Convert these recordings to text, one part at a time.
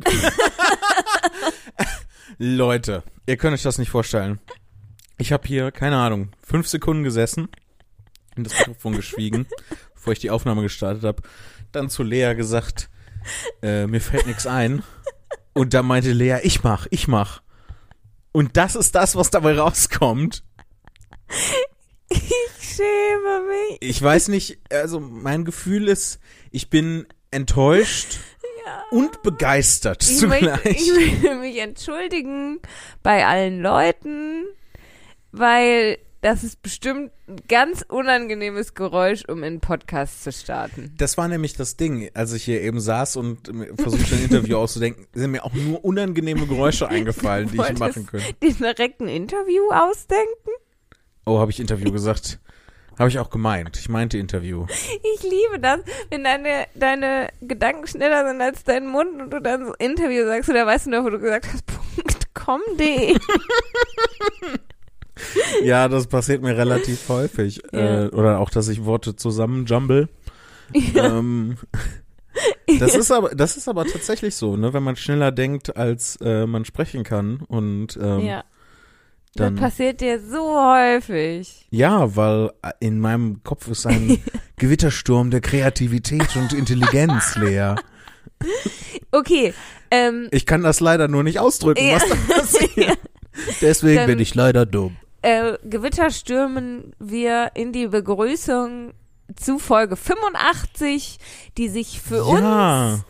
Leute, ihr könnt euch das nicht vorstellen. Ich habe hier, keine Ahnung, fünf Sekunden gesessen, in das Mikrofon geschwiegen, bevor ich die Aufnahme gestartet habe. Dann zu Lea gesagt, äh, mir fällt nichts ein. Und da meinte Lea, ich mach, ich mach. Und das ist das, was dabei rauskommt. Ich schäme mich. Ich weiß nicht, also mein Gefühl ist, ich bin enttäuscht. Und begeistert Ich möchte, zugleich. ich möchte mich entschuldigen bei allen Leuten, weil das ist bestimmt ein ganz unangenehmes Geräusch, um in einen Podcast zu starten. Das war nämlich das Ding, als ich hier eben saß und versuchte ein Interview auszudenken, sind mir auch nur unangenehme Geräusche eingefallen, die ich machen könnte. dir direkt ein Interview ausdenken? Oh, habe ich Interview gesagt? Habe ich auch gemeint. Ich meinte Interview. Ich liebe das, wenn deine, deine Gedanken schneller sind als dein Mund und du dann so Interview sagst oder weißt du noch, wo du gesagt hast, .com.de. Ja, das passiert mir relativ häufig. Ja. Äh, oder auch, dass ich Worte zusammenjumble. Ähm, das ist aber, das ist aber tatsächlich so, ne, wenn man schneller denkt, als äh, man sprechen kann. Und ähm, ja. Dann- das passiert dir so häufig. Ja, weil in meinem Kopf ist ein Gewittersturm der Kreativität und Intelligenz leer. Okay, ähm, Ich kann das leider nur nicht ausdrücken, Ja. was da passiert. Deswegen Dann- bin ich leider dumm. äh, Gewitter stürmen wir in die Begrüßung zu Folge 85, die sich für ja. uns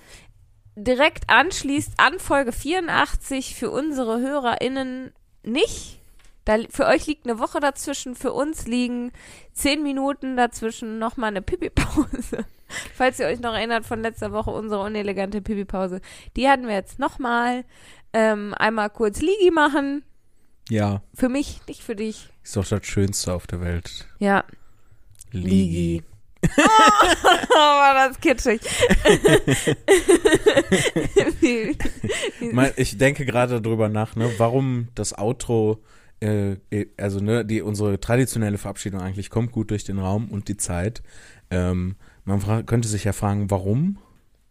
direkt anschließt an Folge 84, für unsere HörerInnen nicht. Da, für euch liegt eine Woche dazwischen, für uns liegen zehn Minuten dazwischen nochmal eine Pipi-Pause. Falls ihr euch noch erinnert von letzter Woche, unsere unelegante Pipi-Pause. Die hatten wir jetzt nochmal. Ähm, einmal kurz Ligi machen. Ja, Für mich, nicht für dich. ist doch das Schönste auf der Welt. Ja, Ligi. oh, war das kitschig. Ich denke gerade drüber nach, ne, warum das Outro, äh, äh, also ne, die unsere traditionelle Verabschiedung eigentlich kommt gut durch den Raum und die Zeit. Ähm, man könnte sich ja fragen, warum.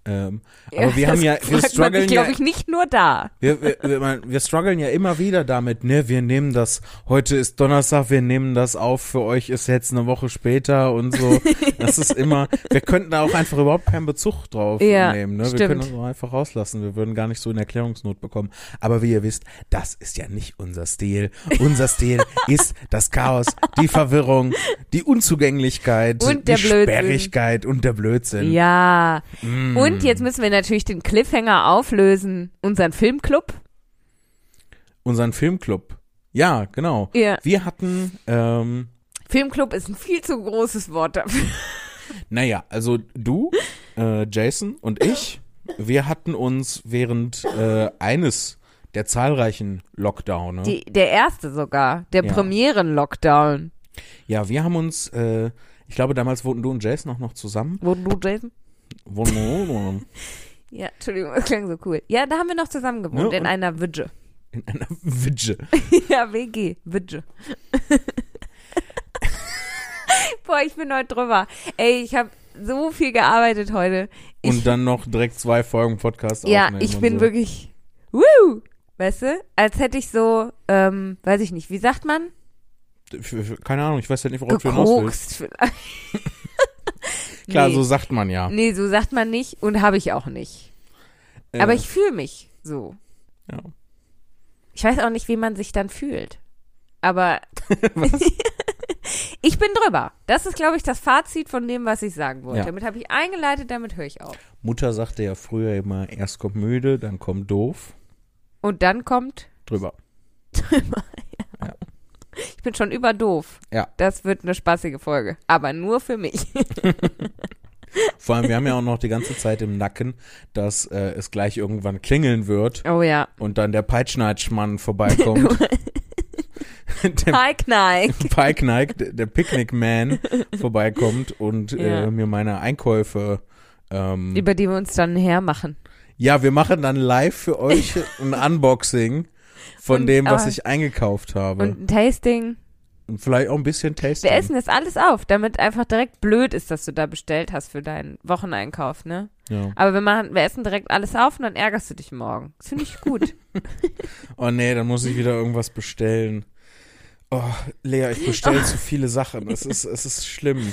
Ähm, aber wir haben ja, wir strugglen ja, glaube ich, nicht nur da. wir, wir, wir, wir strugglen ja immer wieder damit, ne, wir nehmen das, heute ist Donnerstag, wir nehmen das auf, für euch ist jetzt eine Woche später und so. Das ist immer, wir könnten da auch einfach überhaupt keinen Bezug drauf Ja, nehmen, ne, wir stimmt. können das auch einfach rauslassen, wir würden gar nicht so in Erklärungsnot bekommen. Aber wie ihr wisst, das ist ja nicht unser Stil. Unser Stil ist das Chaos, die Verwirrung, die Unzugänglichkeit, Und die Blödsinn. Sperrigkeit und der Blödsinn. Ja. Mm. Und jetzt müssen wir natürlich den Cliffhanger auflösen. Unseren Filmclub. Unseren Filmclub. Ja, genau. Ja. Wir hatten, ähm, Filmclub ist ein viel zu großes Wort dafür. naja, also du, äh, Jason und ich, wir hatten uns während äh, eines der zahlreichen Lockdowne, Die, der erste sogar. Der Ja. Premieren-Lockdown. ja, wir haben uns, äh, ich glaube, damals wohnten du und Jason auch noch zusammen. Wo du, Jason? Ja, Entschuldigung, das klang so cool. Ja, da haben wir noch zusammen gewohnt, Ja, in einer Widge. in einer Widge. ja, WG, Widge. Boah, ich bin heute drüber. Ey, ich habe so viel gearbeitet heute. Ich, Und dann noch direkt zwei Folgen Podcast ja, ich bin so. wirklich, woo, weißt du, als hätte ich so, ähm, weiß ich nicht, wie sagt man? Keine Ahnung, ich weiß ja nicht, worauf du hinaus willst. Klar, nee, so sagt man ja. nee, so sagt man nicht und habe ich auch nicht. Äh, Aber ich fühle mich so. Ja. Ich weiß auch nicht, wie man sich dann fühlt. Aber ich bin drüber. Das ist, glaube ich, das Fazit von dem, was ich sagen wollte. Ja. Damit habe ich eingeleitet, damit höre ich auf. Mutter sagte ja früher immer, erst kommt müde, dann kommt doof. Und dann kommt Drüber. Ich bin schon über doof. Ja. Das wird eine spaßige Folge. Aber nur für mich. Vor allem, wir haben ja auch noch die ganze Zeit im Nacken, dass äh, es gleich irgendwann klingeln wird Oh ja. und dann der Peitschneitschmann vorbeikommt. der Hi, Kneik. Pike der, der Picnic Man vorbeikommt und Ja. äh, mir meine Einkäufe ähm, Über die wir uns dann hermachen. Ja, wir machen dann live für euch ein Unboxing von Und, dem, was aber- ich eingekauft habe. Und ein Tasting. Und vielleicht auch ein bisschen Tasting. Wir essen das alles auf, damit einfach direkt blöd ist, dass du da bestellt hast für deinen Wocheneinkauf, ne? Ja. Aber wir machen, wir essen direkt alles auf und dann ärgerst du dich morgen. Das finde ich gut. Oh nee, dann muss ich wieder irgendwas bestellen. Oh, Lea, ich bestelle zu viele Sachen. Es ist, es ist schlimm.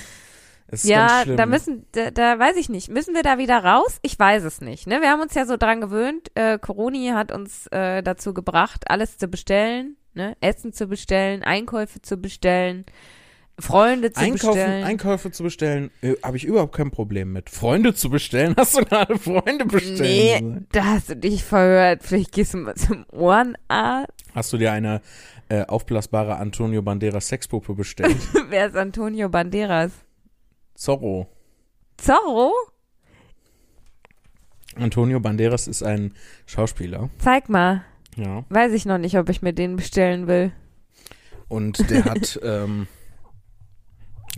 Es ist ganz ja, schlimm. da müssen, da, da weiß ich nicht. Müssen wir da wieder raus? Ich weiß es nicht. Ne? Wir haben uns ja so dran gewöhnt. Äh, Coroni hat uns äh, dazu gebracht, alles zu bestellen, ne? Essen zu bestellen, Einkäufe zu bestellen, Freunde zu Einkaufen, bestellen. Einkäufe zu bestellen, äh, habe ich überhaupt kein Problem mit. Freunde zu bestellen, hast du gerade Freunde bestellen? nee, da hast du dich verhört. Vielleicht gehst du mal zum Ohrenarzt. Hast du dir eine äh, aufblasbare Antonio Banderas Sexpuppe bestellt? Wer ist Antonio Banderas? Zorro. Zorro? Antonio Banderas ist ein Schauspieler. Zeig mal. Ja. Weiß ich noch nicht, ob ich mir den bestellen will. Und der hat ähm,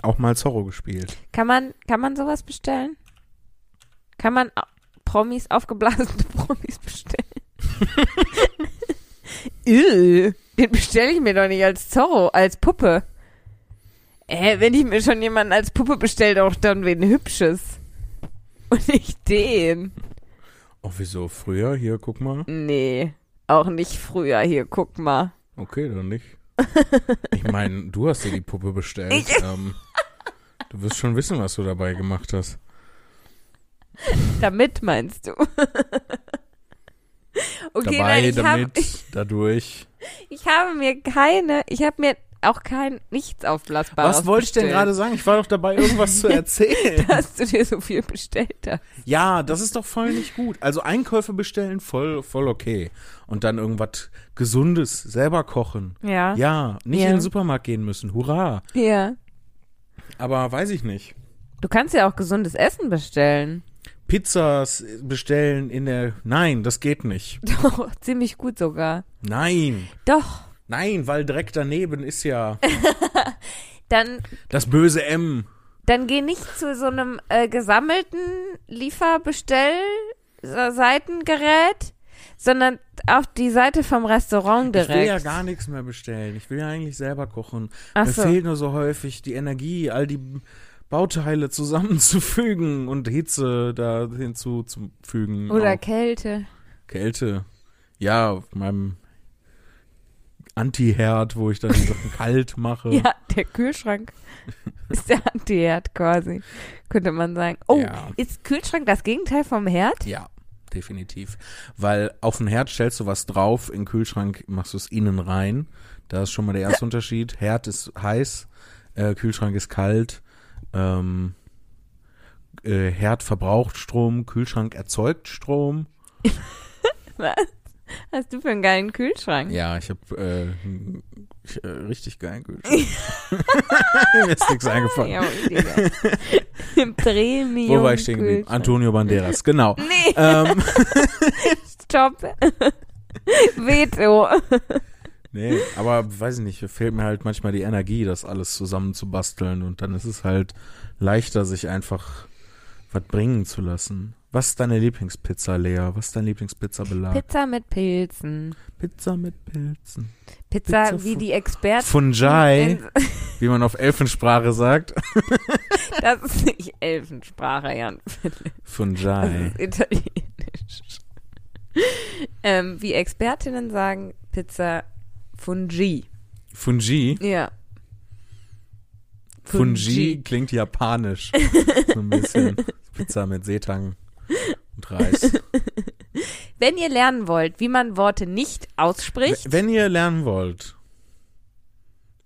auch mal Zorro gespielt. Kann man, kann man sowas bestellen? Kann man Promis, aufgeblasene Promis bestellen? Ew, den bestelle ich mir doch nicht als Zorro, als Puppe. Äh, wenn ich mir schon jemanden als Puppe bestelle, doch dann wen Hübsches. Und nicht den. Oh, wieso? Früher? Hier, guck mal. Nee, auch nicht früher. Hier, guck mal. Okay, dann nicht. Ich meine, du hast dir die Puppe bestellt. Ich- ähm, du wirst schon wissen, was du dabei gemacht hast. Damit meinst du? okay, dabei, nein, ich damit, dadurch. ich habe mir keine, ich habe mir auch kein nichts aufblasbares Was wollte ich denn gerade sagen? Ich war doch dabei, irgendwas zu erzählen. dass du dir so viel bestellt hast. Ja, das ist doch voll nicht gut. Also Einkäufe bestellen, voll, voll okay. Und dann irgendwas Gesundes selber kochen. Ja. Ja, nicht Ja. in den Supermarkt gehen müssen. Hurra. Ja. Aber weiß ich nicht. Du kannst ja auch gesundes Essen bestellen. Pizzas bestellen in der. Nein, das geht nicht. Doch, ziemlich gut sogar. Nein. Doch. Nein, weil direkt daneben ist ja Dann, das böse M. dann geh nicht zu so einem äh, gesammelten Lieferbestell-Seitengerät, sondern auf die Seite vom Restaurant direkt. Ich will ja gar nichts mehr bestellen. Ich will ja eigentlich selber kochen. Ach Mir so. fehlt nur so häufig die Energie, all die Bauteile zusammenzufügen und Hitze da hinzuzufügen. Oder Auch Kälte. Kälte. Ja, auf meinem Anti-Herd, wo ich dann die Sachen kalt mache. Ja, der Kühlschrank ist der Antiherd quasi, könnte man sagen. Oh, Ja. ist Kühlschrank das Gegenteil vom Herd? Ja, definitiv. Weil auf den Herd stellst du was drauf, in den Kühlschrank machst du es innen rein. Da ist schon mal der erste Unterschied. Herd ist heiß, äh, Kühlschrank ist kalt. Ähm, äh, Herd verbraucht Strom, Kühlschrank erzeugt Strom. Was hast du für einen geilen Kühlschrank? Ja, ich habe äh, äh, richtig geilen Kühlschrank. Mir ist nichts eingefallen. Ja, Premium. Wo war ich stehen geblieben? Antonio Banderas, genau. Nee, ähm, stopp. Veto. Nee, aber weiß ich nicht, fehlt mir halt manchmal die Energie, das alles zusammenzubasteln und dann ist es halt leichter, sich einfach was bringen zu lassen. Was ist deine Lieblingspizza, Lea? Was ist dein Lieblingspizza-Belag? Pizza mit Pilzen. Pizza mit Pilzen. Pizza, Pizza wie die Experten. Fungi, wie man auf Elfensprache sagt. Das ist nicht Elfensprache, Jan. Das Fungi. ist italienisch. ähm, wie Expertinnen sagen, Pizza Fungi. Fungi. Ja. Fungi klingt japanisch. So ein bisschen. Pizza mit Seetang und Reis. Wenn ihr lernen wollt, wie man Worte nicht ausspricht, Wenn ihr lernen wollt.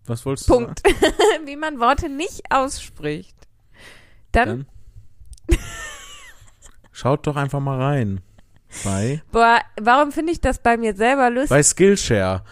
Was wolltest du Punkt. wie man Worte nicht ausspricht, dann? Dann schaut doch einfach mal rein. Bei, boah, warum finde ich das bei mir selber lustig? bei Skillshare.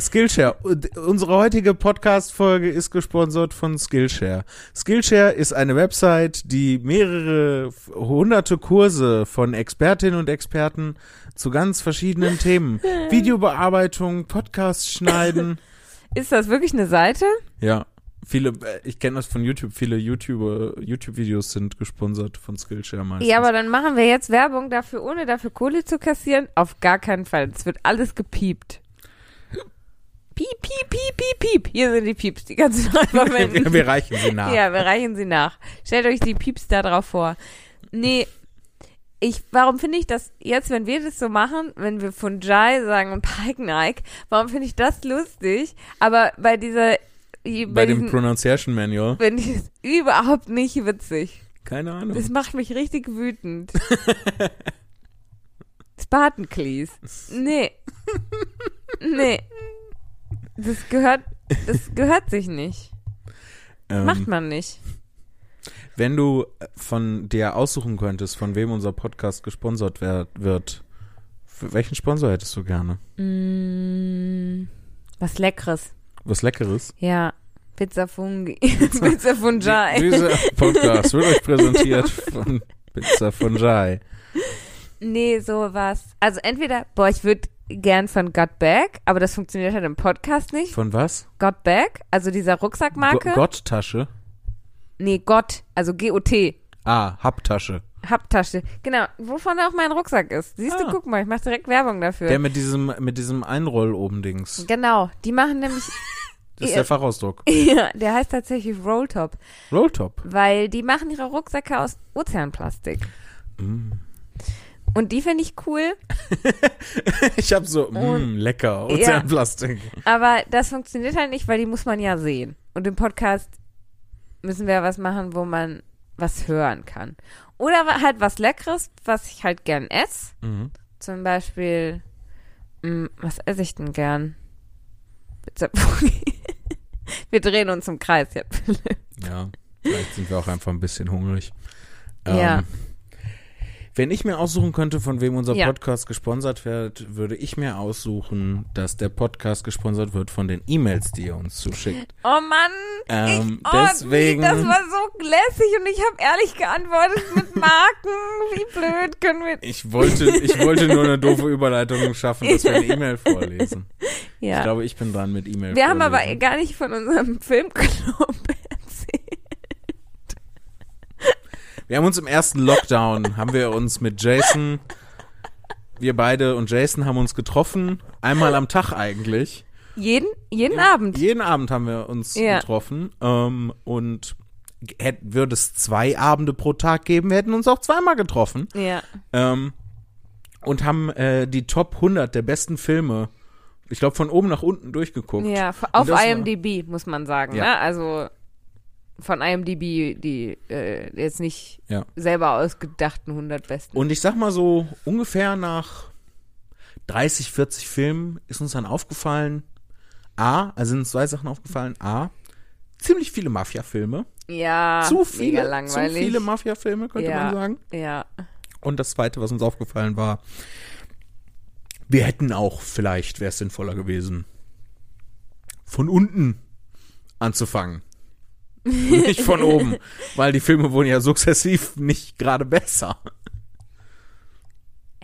Skillshare. Unsere heutige Podcast-Folge ist gesponsert von Skillshare. Skillshare ist eine Website, die mehrere hunderte Kurse von Expertinnen und Experten zu ganz verschiedenen Themen. Videobearbeitung, Podcast schneiden. Ist das wirklich eine Seite? Ja, viele, äh, ich kenne das von YouTube, viele YouTube, YouTube-Videos sind gesponsert von Skillshare meistens. Ja, aber dann machen wir jetzt Werbung dafür, ohne dafür Kohle zu kassieren. Auf gar keinen Fall. Es wird alles gepiept. Piep, piep, piep, piep, piep. Hier sind die Pieps, die noch einfach wir, reichen sie nach. Ja, wir reichen sie nach. Stellt euch die Pieps da drauf vor. Nee, ich, warum finde ich das jetzt, wenn wir das so machen, wenn wir von Jai sagen und Pike Nike, warum finde ich das lustig? Aber bei dieser, bei, Bei dem Pronunciation Manual. finde ich es überhaupt nicht witzig. Keine Ahnung. Das macht mich richtig wütend. Spartanklees. Nee. Nee. Das gehört, das gehört sich nicht. Ähm, Macht man nicht. Wenn du von dir aussuchen könntest, von wem unser Podcast gesponsert wer- wird, für welchen Sponsor hättest du gerne? Mm, was Leckeres. Was Leckeres? Ja. Pizza Fungi. Pizza Fungi. Dieser Podcast wird euch präsentiert von Pizza Fungi. Nee, sowas. Also entweder, boah, ich würde gern von Got Back, aber das funktioniert halt im Podcast nicht. Von was? Got Back, also dieser Rucksackmarke. Go Gotttasche. nee, Gott, also G-O-T. Ah, Happtasche. Hubtasche. Genau, wovon auch mein Rucksack ist. Siehst du, Ah. guck mal, ich mache direkt Werbung dafür. Der mit diesem, mit diesem Einroll oben Dings. genau, die machen nämlich, Das ist der Fachausdruck. ja, der heißt tatsächlich Rolltop, Rolltop. weil die machen ihre Rucksäcke aus Ozeanplastik. Mm. Und die finde ich cool, Ich hab so, Und- mm, lecker, Ja. Ozeanplastik. aber das funktioniert halt nicht, weil die muss man ja sehen. Und im Podcast müssen wir was machen, wo man was hören kann. Oder halt was Leckeres, was ich halt gern esse. Mhm. Zum Beispiel, mh, was esse ich denn gern? Pizza Fungi. Wir drehen uns im Kreis jetzt. Ja, vielleicht sind wir auch einfach ein bisschen hungrig. Ja. Wenn ich mir aussuchen könnte, von wem unser Ja. Podcast gesponsert wird, würde ich mir aussuchen, dass der Podcast gesponsert wird von den E-Mails, die ihr uns zuschickt. Oh Mann, Ähm, ich, oh, deswegen- das war so lässig und ich habe ehrlich geantwortet mit Marken. Wie blöd können wir. Ich wollte, ich wollte nur eine doofe Überleitung schaffen, dass wir eine E-Mail vorlesen. Ich Ja. glaube, ich bin dran mit E-Mail Wir haben aber vorlesen. gar nicht von unserem Filmclub erzählt. Wir haben uns im ersten Lockdown, haben wir uns mit Jason, wir beide und Jason haben uns getroffen, einmal am Tag eigentlich. Jeden, jeden Abend. Jeden Abend haben wir uns Ja. getroffen ähm, und hätt, würde es zwei Abende pro Tag geben, wir hätten uns auch zweimal getroffen Ja. ähm, und haben äh, die Top 100 der besten Filme, ich glaube von oben nach unten durchgeguckt. Ja, auf das war- IMDb, muss man sagen. Ja. Ne? Also von IMDb, die äh, jetzt nicht Ja. selber ausgedachten 100 besten. Und ich sag mal so, ungefähr nach 30, 40 Filmen ist uns dann aufgefallen, A, also sind uns zwei Sachen aufgefallen, A, ziemlich viele Mafia-Filme. ja, zu mega viele, zu langweilig. viele Mafia-Filme, könnte Ja. man sagen. Ja. Und das zweite, was uns aufgefallen war, wir hätten auch, vielleicht wäre es sinnvoller gewesen, von unten anzufangen. nicht von oben, weil die Filme wurden ja sukzessiv nicht gerade besser.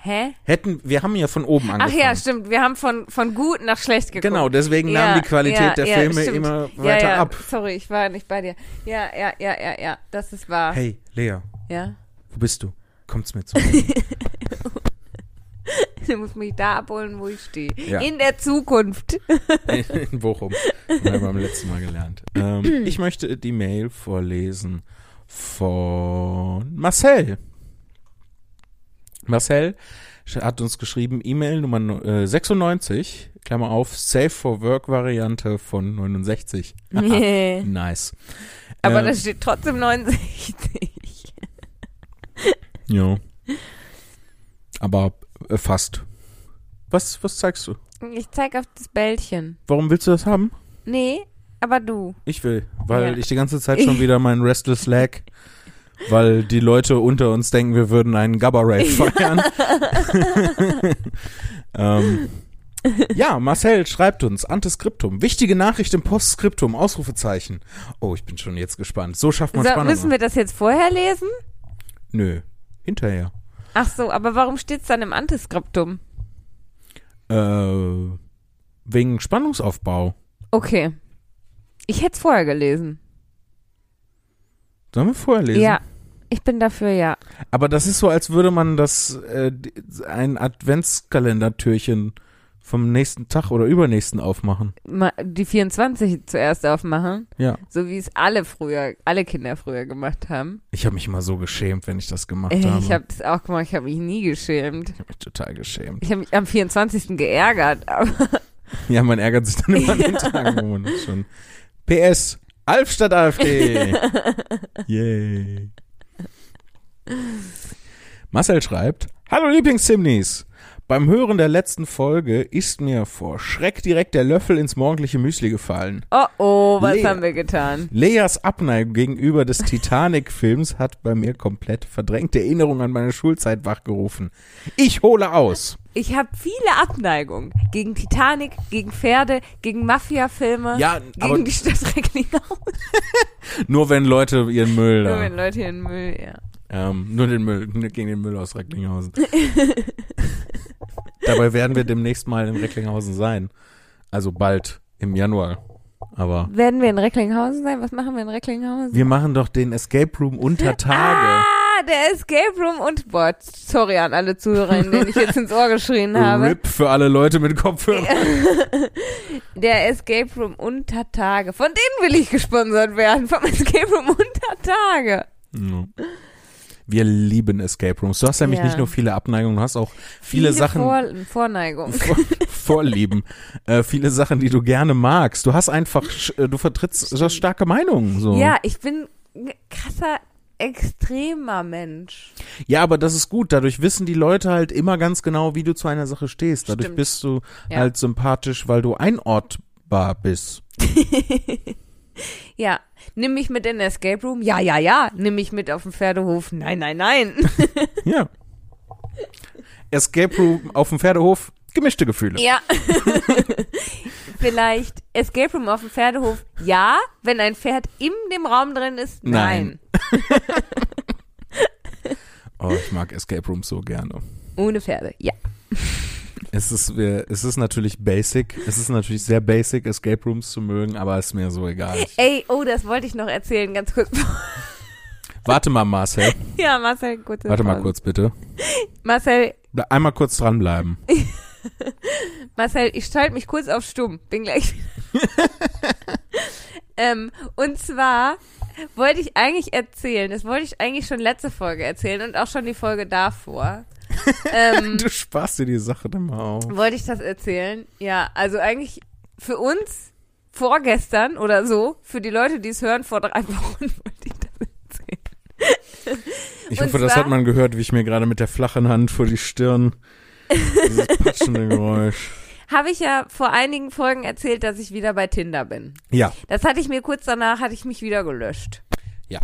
Hä? Hätten, wir haben ja von oben Ach angefangen. ja, stimmt. Wir haben von, von gut nach schlecht geguckt. Genau, deswegen ja, nahm die Qualität ja, der ja, Filme stimmt. immer weiter ab. Sorry, ich war nicht bei dir. Ja, ja, ja, ja, ja. Das ist wahr. Hey, Lea, Ja. wo bist du? Kommt's mir zu. Du musst mich da abholen, wo ich stehe. Ja. In der Zukunft. In Bochum. Das haben wir beim letzten Mal gelernt. Ähm, ich möchte die Mail vorlesen von Marcel. Marcel hat uns geschrieben, E-Mail Nummer äh, 96, Klammer auf, Safe for Work Variante von 69. Nee. Nice. Aber Ähm, da steht trotzdem 69. Ja. Aber äh, fast. Was, was zeigst du? Ich zeig auf das Bällchen. Warum willst du das haben? Nee, aber du. Ich will, weil Ja. ich die ganze Zeit schon wieder meinen Restless Leg, weil die Leute unter uns denken, wir würden einen Gabba Rave feiern. ähm, ja, Marcel schreibt uns, Antiskriptum. Wichtige Nachricht im Postskriptum, Ausrufezeichen. Oh, ich bin schon jetzt gespannt. So schafft man So, Spannung. müssen wir das jetzt vorher lesen? Nö, hinterher. Ach so, aber warum steht's dann im Antiskriptum? Äh, wegen Spannungsaufbau. Okay. Ich hätte es vorher gelesen. Sollen wir vorher lesen? Ja, ich bin dafür, ja. Aber das ist so, als würde man das äh, ein Adventskalendertürchen vom nächsten Tag oder übernächsten aufmachen. Ma- Die 24 zuerst aufmachen, Ja. so wie es alle früher, alle Kinder früher gemacht haben. Ich habe mich immer so geschämt, wenn ich das gemacht Ey, habe. ich habe es auch gemacht, ich habe mich nie geschämt. Ich hab mich total geschämt. Ich habe mich am 24. geärgert, aber Ja, man ärgert sich dann immer an den Tagen, das schon. PS, Albstadt AfD. Yay. Marcel schreibt, Hallo Lieblingszimnis. Beim Hören der letzten Folge ist mir vor Schreck direkt der Löffel ins morgendliche Müsli gefallen. oh oh, was Lea. haben wir getan? Leas Abneigung gegenüber des Titanic-Films hat bei mir komplett verdrängte Erinnerungen an meine Schulzeit wachgerufen. Ich hole aus. Ich habe viele Abneigungen gegen Titanic, gegen Pferde, gegen Mafia-Filme, Ja, aber gegen die Stadt Recklinghausen. nur wenn Leute ihren Müll Nur da. wenn Leute hier in Müll, ja. Ähm, nur den Müll, gegen den Müll aus Recklinghausen. Dabei werden wir demnächst mal in Recklinghausen sein. Also bald im Januar. Aber Werden wir in Recklinghausen sein? Was machen wir in Recklinghausen? wir machen doch den Escape Room unter Tage. Ah, der Escape Room und boah, sorry an alle Zuhörerinnen, denen ich jetzt ins Ohr geschrien habe. RIP für alle Leute mit Kopfhörern. Der Escape Room unter Tage. Von denen will ich gesponsert werden. Vom Escape Room unter Tage. Ja. Wir lieben Escape Rooms. Du hast nämlich Ja. nicht nur viele Abneigungen, du hast auch viele, Sachen, Vor Vorneigung. Vor, Vorlieben, äh, viele Sachen, die du gerne magst. Du hast einfach, äh, du vertrittst du starke Meinungen. So. Ja, ich bin ein krasser, extremer Mensch. ja, aber das ist gut. Dadurch wissen die Leute halt immer ganz genau, wie du zu einer Sache stehst. Dadurch Stimmt. bist du Ja. halt sympathisch, weil du einordbar bist. Ja, nimm mich mit in den Escape Room? Ja, ja, ja. Nimm mich mit auf den Pferdehof? Nein, nein, nein. Ja. Escape Room auf dem Pferdehof, gemischte Gefühle. Ja. Vielleicht Escape Room auf dem Pferdehof? Ja. Wenn ein Pferd in dem Raum drin ist? Nein. Oh, ich mag Escape Rooms so gerne. Ohne Pferde? Ja. Es ist, es ist natürlich basic. Es ist natürlich sehr basic, Escape Rooms zu mögen, aber ist mir so egal. Ey, oh, das wollte ich noch erzählen, ganz kurz. warte mal, Marcel. ja, Marcel, kurz. Warte mal kurz, bitte. Marcel, Einmal kurz dranbleiben. Marcel, ich schalte mich kurz auf stumm. Bin gleich. ähm, und zwar wollte ich eigentlich erzählen, das wollte ich eigentlich schon letzte Folge erzählen und auch schon die Folge davor. ähm, Du sparst dir die Sache dann mal auf. wollte ich das erzählen? Ja, also eigentlich für uns vorgestern oder so, für die Leute, die es hören, vor drei Wochen wollte ich das erzählen. Ich Und hoffe, das zwar- hat man gehört, wie ich mir gerade mit der flachen Hand vor die Stirn dieses patschende Geräusch. Habe ich ja vor einigen Folgen erzählt, dass ich wieder bei Tinder bin. Ja, Das hatte ich mir kurz danach, hatte ich mich wieder gelöscht. ja.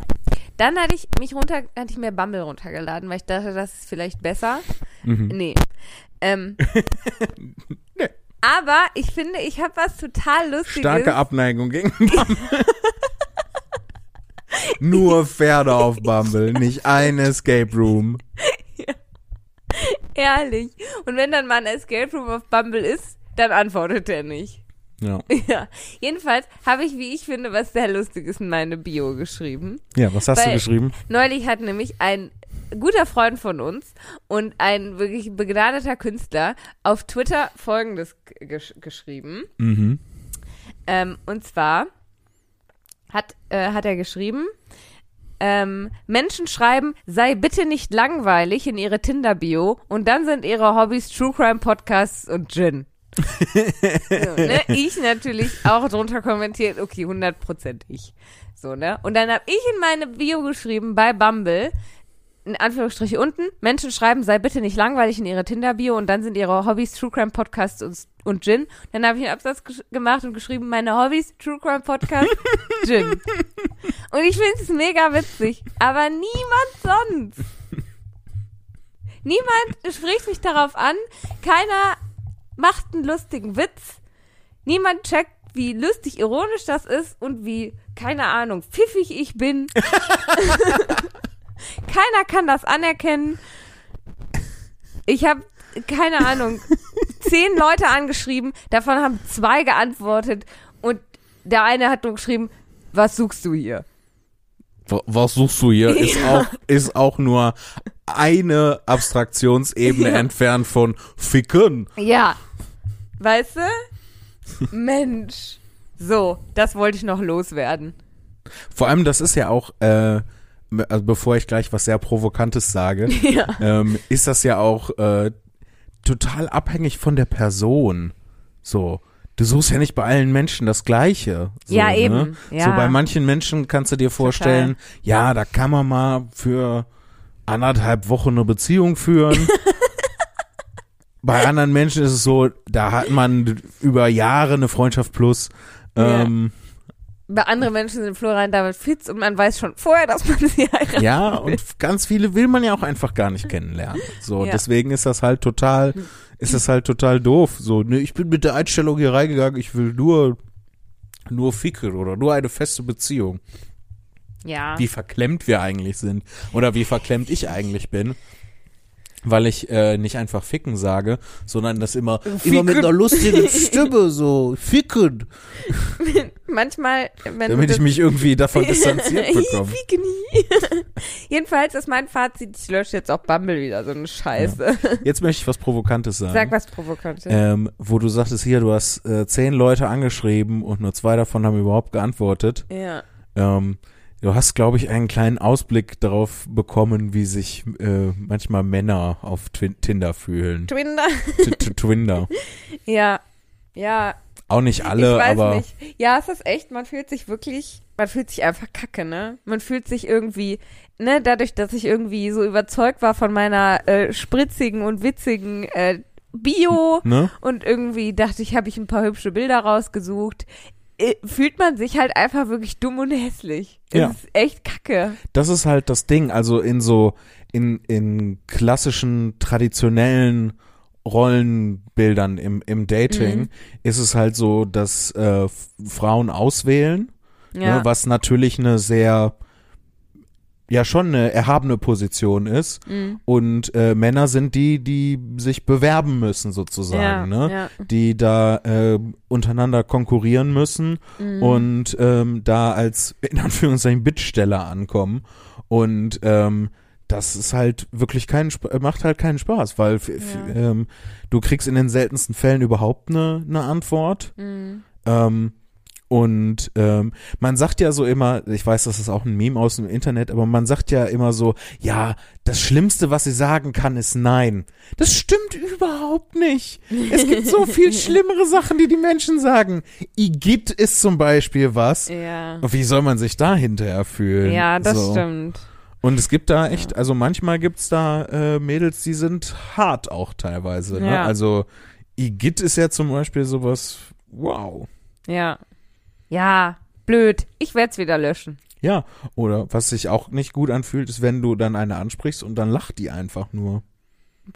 Dann hatte ich mich runter, hatte ich mir Bumble runtergeladen, weil ich dachte, das ist vielleicht besser. Mhm. Nee. Ähm, Nee. Aber ich finde, ich habe was total Lustiges. Starke Abneigung gegen Bumble. Nur Pferde auf Bumble, nicht ein Escape Room. Ehrlich. Und wenn dann mal ein Escape Room auf Bumble ist, dann antwortet er nicht. Ja. Ja. Jedenfalls habe ich, wie ich finde, was sehr Lustiges in meine Bio geschrieben. ja, was hast du Weil- geschrieben? Neulich hat nämlich ein guter Freund von uns und ein wirklich begnadeter Künstler auf Twitter folgendes gesch geschrieben. Mhm. Ähm, und zwar hat, äh, hat er geschrieben, ähm, Menschen schreiben, sei bitte nicht langweilig in ihre Tinder-Bio und dann sind ihre Hobbys True Crime Podcasts und Gin. So, ne? Ich natürlich auch drunter kommentiert, okay, 100% ich. So, ne? Und dann habe ich in meine Bio geschrieben bei Bumble, in Anführungsstriche unten, Menschen schreiben, sei bitte nicht langweilig in ihre Tinder-Bio und dann sind ihre Hobbys True Crime Podcasts und, und Gin. Dann habe ich einen Absatz gemacht und geschrieben, meine Hobbys True Crime Podcast, Gin. Und ich finde es mega witzig, aber niemand sonst. Niemand spricht mich darauf an, keiner macht einen lustigen Witz, niemand checkt, wie lustig ironisch das ist und wie, keine Ahnung, pfiffig ich bin. Keiner kann das anerkennen. Ich habe, keine Ahnung, zehn Leute angeschrieben, davon haben zwei geantwortet und der eine hat nur geschrieben, was suchst du hier? Wa- Was suchst du hier? Ist auch, ist auch nur eine Abstraktionsebene Ja. entfernt von Ficken. Ja. Weißt du? Mensch. So, das wollte ich noch loswerden. Vor allem, das ist ja auch, äh, also bevor ich gleich was sehr Provokantes sage, Ja. ähm, ist das ja auch äh, total abhängig von der Person. So. Du suchst ja nicht bei allen Menschen das Gleiche. So, Ja, Ne? eben. Ja. So bei manchen Menschen kannst du dir vorstellen, ja, da kann man mal für anderthalb Wochen eine Beziehung führen. bei anderen Menschen ist es so, da hat man über Jahre eine Freundschaft plus. Ja. Ähm, Bei anderen Menschen sind Florian David Fitz und man weiß schon vorher, dass man sie heiratet. Ja, und ganz viele will man ja auch einfach gar nicht kennenlernen. So, Ja. deswegen ist das halt total, ist das halt total doof. So, ne, ich bin mit der Einstellung hier reingegangen, ich will nur, nur ficken oder nur eine feste Beziehung. Ja. Wie verklemmt wir eigentlich sind. Oder wie verklemmt ich eigentlich bin. Weil ich äh, nicht einfach ficken sage, sondern das immer, immer mit einer lustigen Stimme so, ficken, Manchmal, wenn damit ich mich irgendwie davon distanziert bekomme. Ficken. Jedenfalls ist mein Fazit, ich lösche jetzt auch Bumble wieder, so eine Scheiße. Jetzt möchte ich was Provokantes sagen. Sag was Provokantes. ähm, wo du sagtest, hier, du hast äh, zehn Leute angeschrieben und nur zwei davon haben überhaupt geantwortet. ja. Ähm, du hast, glaube ich, einen kleinen Ausblick darauf bekommen, wie sich äh, manchmal Männer auf Twin Tinder fühlen. Twinder. Twinder. Ja. Ja. Auch nicht alle, ich weiß aber nicht. Ja, es ist echt, man fühlt sich wirklich, man fühlt sich einfach kacke, ne? Man fühlt sich irgendwie, ne, dadurch, dass ich irgendwie so überzeugt war von meiner äh, spritzigen und witzigen äh, Bio ne? und irgendwie dachte ich, habe ich ein paar hübsche Bilder rausgesucht. Äh, Fühlt man sich halt einfach wirklich dumm und hässlich. Das Ja. ist echt kacke. Das ist halt das Ding. Also in so, in, in klassischen, traditionellen Rollenbildern im, im Dating Mhm. ist es halt so, dass äh, Frauen auswählen Ja. ne, was natürlich eine sehr, ja schon eine erhabene Position ist. Mhm. Und äh, Männer sind die, die sich bewerben müssen sozusagen, ja, ne? ja. Die da äh, untereinander konkurrieren müssen Mhm. und ähm, da als in Anführungszeichen Bittsteller ankommen. Und ähm, das ist halt wirklich keinen Sp macht halt keinen Spaß, weil Ja. ähm, du kriegst in den seltensten Fällen überhaupt eine ne Antwort. Mhm. Ähm, und ähm, man sagt ja so immer, ich weiß, das ist auch ein Meme aus dem Internet, aber man sagt ja immer so, ja, das Schlimmste, was sie sagen kann, ist Nein. Das stimmt überhaupt nicht. Es gibt so viel schlimmere Sachen, die die Menschen sagen. Igitt ist zum Beispiel was. Ja. Wie soll man sich da hinterher fühlen? Ja, das so. stimmt. Und es gibt da echt, also manchmal gibt's da äh, Mädels, die sind hart auch teilweise. Ne? Ja. Also Igitt ist ja zum Beispiel sowas, wow. Ja. Ja, blöd. Ich werde es wieder löschen. Ja, oder was sich auch nicht gut anfühlt, ist, wenn du dann eine ansprichst und dann lacht die einfach nur.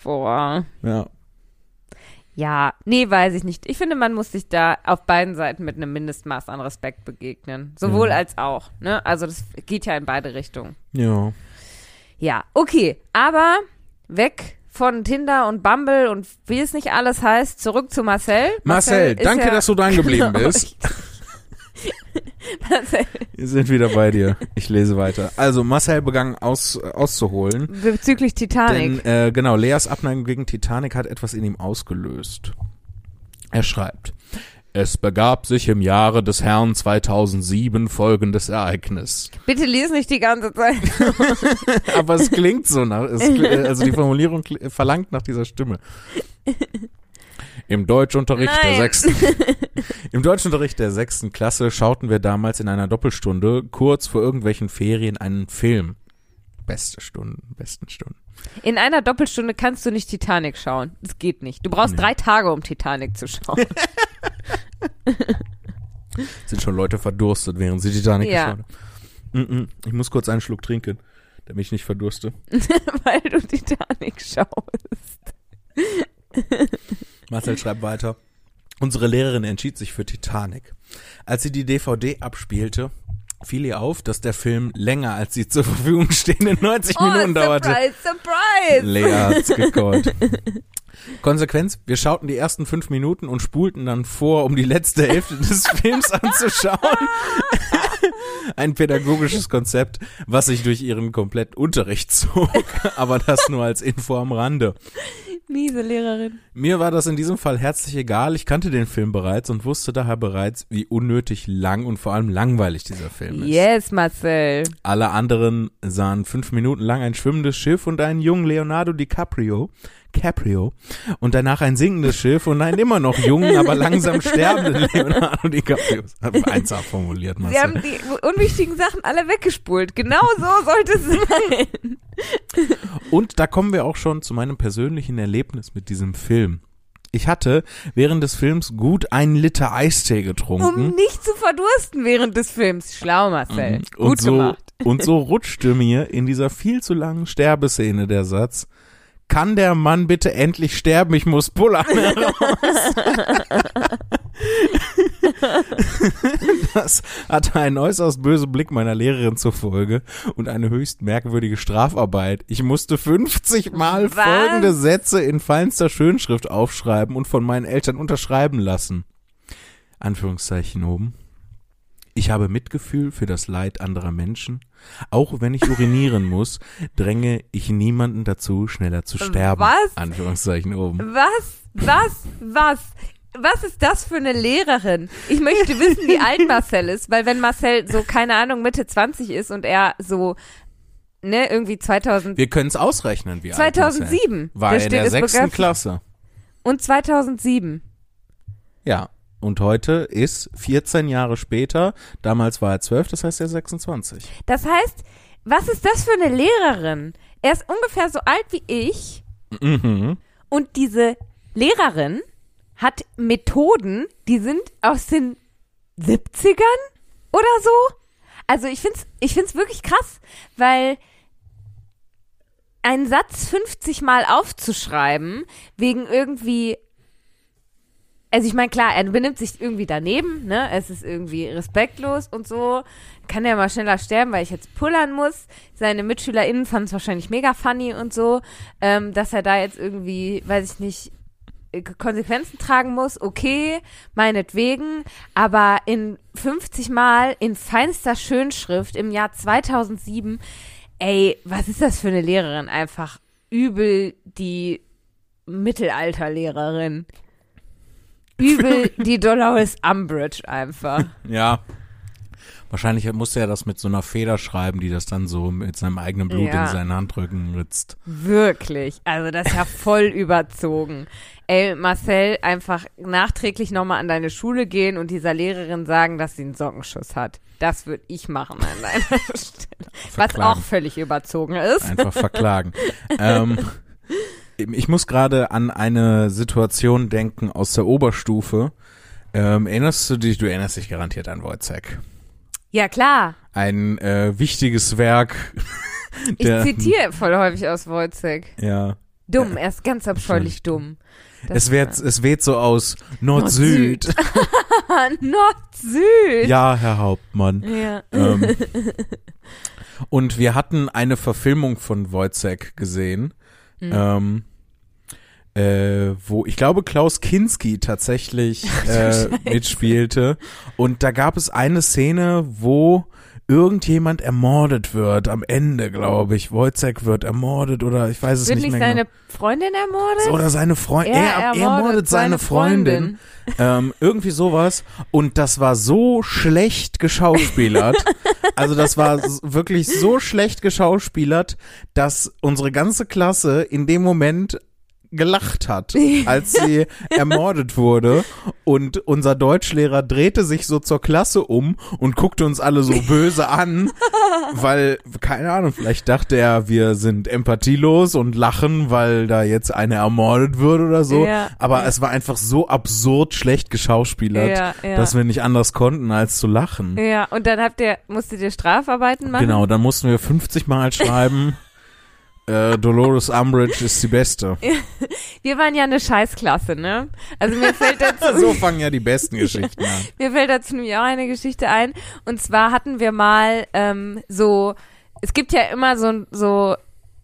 Boah. Ja. Ja, nee, weiß ich nicht. Ich finde, man muss sich da auf beiden Seiten mit einem Mindestmaß an Respekt begegnen. Sowohl Ja. als auch. Ne? Also das geht ja in beide Richtungen. Ja. Ja, okay. Aber weg von Tinder und Bumble und wie es nicht alles heißt, zurück zu Marcel. Marcel, ist danke, ja- dass du dran geblieben Genau, bist. Marcel, Wir sind wieder bei dir. Ich lese weiter. Also Marcel begann aus, auszuholen. bezüglich Titanic. Denn äh, genau, Leas Abneigung gegen Titanic hat etwas in ihm ausgelöst. Er schreibt, es begab sich im Jahre des Herrn 2007 folgendes Ereignis. Bitte lies nicht die ganze Zeit. Aber es klingt so nach, es, also die Formulierung verlangt nach dieser Stimme. Im Deutschunterricht der Nein. sechsten, im Deutschunterricht der sechsten Klasse schauten wir damals in einer Doppelstunde kurz vor irgendwelchen Ferien einen Film. Beste Stunden, besten Stunden. In einer Doppelstunde kannst du nicht Titanic schauen. Das geht nicht. Du brauchst Nee. drei Tage, um Titanic zu schauen. Sind schon Leute verdurstet, während sie Titanic Ja. geschaut haben. Mm -mm. Ich muss kurz einen Schluck trinken, damit ich nicht verdurste. weil du Titanic schaust. Marcel schreibt weiter. Unsere Lehrerin entschied sich für Titanic. Als sie die DVD abspielte, fiel ihr auf, dass der Film länger als die zur Verfügung stehenden 90 Minuten dauerte. Oh, surprise, surprise. Lea hat's gecallt. Konsequenz, wir schauten die ersten fünf Minuten und spulten dann vor, um die letzte Hälfte des Films anzuschauen. Ein pädagogisches Konzept, was sich durch ihren kompletten Unterricht zog, aber das nur als Info am Rande. Miese Lehrerin. Mir war das in diesem Fall herzlich egal. Ich kannte den Film bereits und wusste daher bereits, wie unnötig lang und vor allem langweilig dieser Film ist. Yes, Marcel. Alle anderen sahen fünf Minuten lang ein schwimmendes Schiff und einen jungen Leonardo DiCaprio, Caprio, und danach ein sinkendes Schiff und einen immer noch jungen, aber langsam sterbenden Leonardo DiCaprio. Einsam formuliert, Sie Marcel. haben die unwichtigen Sachen alle weggespult. Genau so sollte es sein. Und da kommen wir auch schon zu meinem persönlichen Erlebnis mit diesem Film. Ich hatte während des Films gut einen Liter Eistee getrunken. Um nicht zu verdursten während des Films. Schlau, Marcel. Mhm. Gut so, gemacht. Und so rutschte mir in dieser viel zu langen Sterbeszene der Satz, kann der Mann bitte endlich sterben, ich muss pullern heraus. das hatte einen äußerst bösen Blick meiner Lehrerin zur Folge und eine höchst merkwürdige Strafarbeit. Ich musste 50 Mal Was? folgende Sätze in feinster Schönschrift aufschreiben und von meinen Eltern unterschreiben lassen. Anführungszeichen oben. Ich habe Mitgefühl für das Leid anderer Menschen. Auch wenn ich urinieren muss, dränge ich niemanden dazu, schneller zu sterben. Was? Anführungszeichen oben. Was? Was? Was? Was ist das für eine Lehrerin? Ich möchte wissen, wie alt Marcel ist, weil wenn Marcel so, keine Ahnung, Mitte 20 ist und er so, ne, irgendwie 2000 Wir können es ausrechnen, wie alt Marcel 2007. War Da in der sechsten. Klasse. und 2007. Ja. Und heute ist 14 Jahre später, damals war er 12, das heißt er ist 26. Das heißt, was ist das für eine Lehrerin? Er ist ungefähr so alt wie ich Mhm. und diese Lehrerin hat Methoden, die sind aus den 70ern oder so. Also ich find's, ich find's wirklich krass, weil einen Satz 50 Mal aufzuschreiben, wegen irgendwie also ich meine, klar, er benimmt sich irgendwie daneben, ne? Es ist irgendwie respektlos und so. Kann er mal schneller sterben, weil ich jetzt pullern muss. Seine MitschülerInnen fanden es wahrscheinlich mega funny und so, ähm, dass er da jetzt irgendwie, weiß ich nicht, äh, Konsequenzen tragen muss, okay, meinetwegen, aber in 50 Mal in feinster Schönschrift im Jahr 2007, ey, was ist das für eine Lehrerin? Einfach übel die Mittelalterlehrerin. Übel die Dolores Umbridge einfach. Ja. Wahrscheinlich musste er das mit so einer Feder schreiben, die das dann so mit seinem eigenen Blut Ja. in seinen Handrücken ritzt. Wirklich. Also das ist ja voll überzogen. Ey, Marcel, einfach nachträglich nochmal an deine Schule gehen und dieser Lehrerin sagen, dass sie einen Sockenschuss hat. Das würde ich machen an deiner Stelle. Was auch völlig überzogen ist. Einfach verklagen. ähm, ich muss gerade an eine Situation denken aus der Oberstufe. Ähm, erinnerst du dich, du erinnerst dich garantiert an Wojciech. Ja, klar. Ein äh, wichtiges Werk. Ich der- zitiere voll häufig aus Wojcek. Ja. Dumm, er ist ganz abscheulich dumm. Das- Es weht, es weht so aus Nord-Süd. Nord-Süd. ja, Herr Hauptmann. Ja. ähm, und wir hatten eine Verfilmung von Wojciech gesehen, Mhm. ähm, äh, wo ich glaube Klaus Kinski tatsächlich äh, mitspielte. Und da gab es eine Szene, wo irgendjemand ermordet wird am Ende, glaube ich. Wojciech wird ermordet oder ich weiß es Wird nicht nicht mehr seine genau. Freundin ermordet? Oder seine Freundin. Er Er, er, ermordet mordet seine seine Freundin. ähm, irgendwie sowas. Und das war so schlecht geschauspielert. also das war wirklich so schlecht geschauspielert, dass unsere ganze Klasse in dem Moment gelacht hat, als sie ermordet wurde. Und unser Deutschlehrer drehte sich so zur Klasse um und guckte uns alle so böse an, weil, keine Ahnung, vielleicht dachte er, wir sind empathielos und lachen, weil da jetzt eine ermordet wird oder so. Ja, Aber ja. es war einfach so absurd schlecht geschauspielert, ja. dass wir nicht anders konnten, als zu lachen. Ja, und dann habt ihr, musstet ihr Strafarbeiten machen? Genau, dann mussten wir 50 Mal schreiben, äh, Dolores Umbridge ist die Beste. Wir waren ja eine Scheißklasse, ne? Also mir fällt dazu, So fangen ja die besten Geschichten an. mir fällt dazu nämlich auch eine Geschichte ein. Und zwar hatten wir mal ähm, so, es gibt ja immer so, so,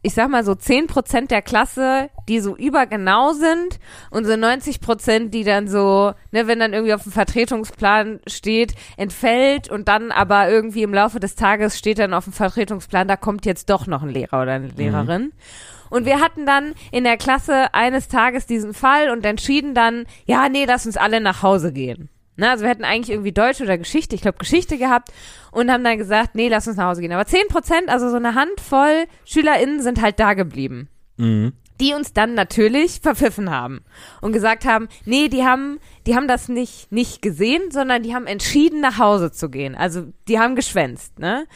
ich sag mal so 10% der Klasse, die so übergenau sind und so 90%, die dann so, ne, wenn dann irgendwie auf dem Vertretungsplan steht, entfällt und dann aber irgendwie im Laufe des Tages steht dann auf dem Vertretungsplan, da kommt jetzt doch noch ein Lehrer oder eine Lehrerin. Und wir hatten dann in der Klasse eines Tages diesen Fall und entschieden dann, ja, nee, lass uns alle nach Hause gehen. Na, also wir hätten eigentlich irgendwie Deutsch oder Geschichte, ich glaube Geschichte gehabt und haben dann gesagt, nee, lass uns nach Hause gehen. Aber 10 Prozent, also so eine Handvoll SchülerInnen sind halt da geblieben Mhm. die uns dann natürlich verpfiffen haben und gesagt haben, nee, die haben, die haben das nicht, nicht gesehen, sondern die haben entschieden, nach Hause zu gehen. Also, die haben geschwänzt, ne?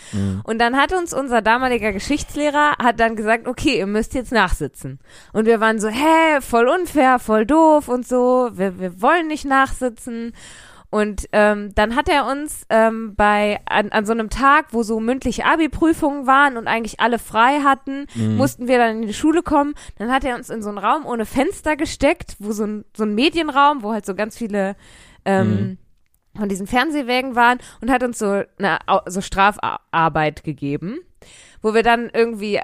Und dann hat uns unser damaliger Geschichtslehrer, hat dann gesagt, okay, ihr müsst jetzt nachsitzen. Und wir waren so, hä, voll unfair, voll doof und so, wir, wir wollen nicht nachsitzen. Und ähm, dann hat er uns ähm, bei an, an so einem Tag, wo so mündliche Abi-Prüfungen waren und eigentlich alle frei hatten, mussten wir dann in die Schule kommen. Dann hat er uns in so einen Raum ohne Fenster gesteckt, wo so ein, so ein Medienraum, wo halt so ganz viele ähm, von diesen Fernsehwägen waren und hat uns so eine so Strafarbeit gegeben, wo wir dann irgendwie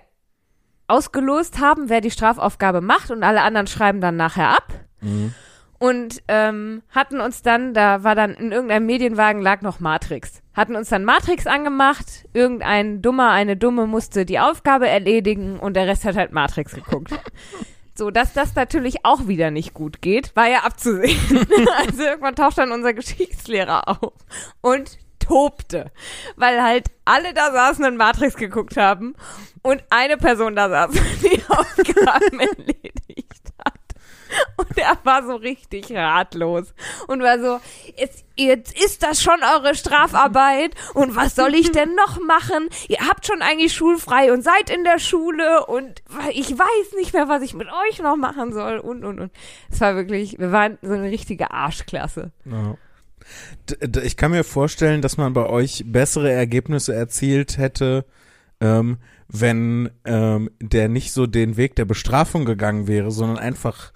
ausgelost haben, wer die Strafaufgabe macht und alle anderen schreiben dann nachher ab Mhm. Und ähm, hatten uns dann, da war dann in irgendeinem Medienwagen lag noch Matrix. Hatten uns dann Matrix angemacht, irgendein Dummer, eine Dumme musste die Aufgabe erledigen und der Rest hat halt Matrix geguckt. So, dass das natürlich auch wieder nicht gut geht, war ja abzusehen. also irgendwann taucht dann unser Geschichtslehrer auf und tobte, weil halt alle da saßen und Matrix geguckt haben und eine Person da saß die Aufgaben erledigt. Und er war so richtig ratlos und war so, jetzt, jetzt ist das schon eure Strafarbeit und was soll ich denn noch machen? Ihr habt schon eigentlich schulfrei und seid in der Schule und ich weiß nicht mehr, was ich mit euch noch machen soll und, und, und. Es war wirklich, wir waren so eine richtige Arschklasse. Ja. Ich kann mir vorstellen, dass man bei euch bessere Ergebnisse erzielt hätte, ähm, wenn ähm, der nicht so den Weg der Bestrafung gegangen wäre, sondern einfach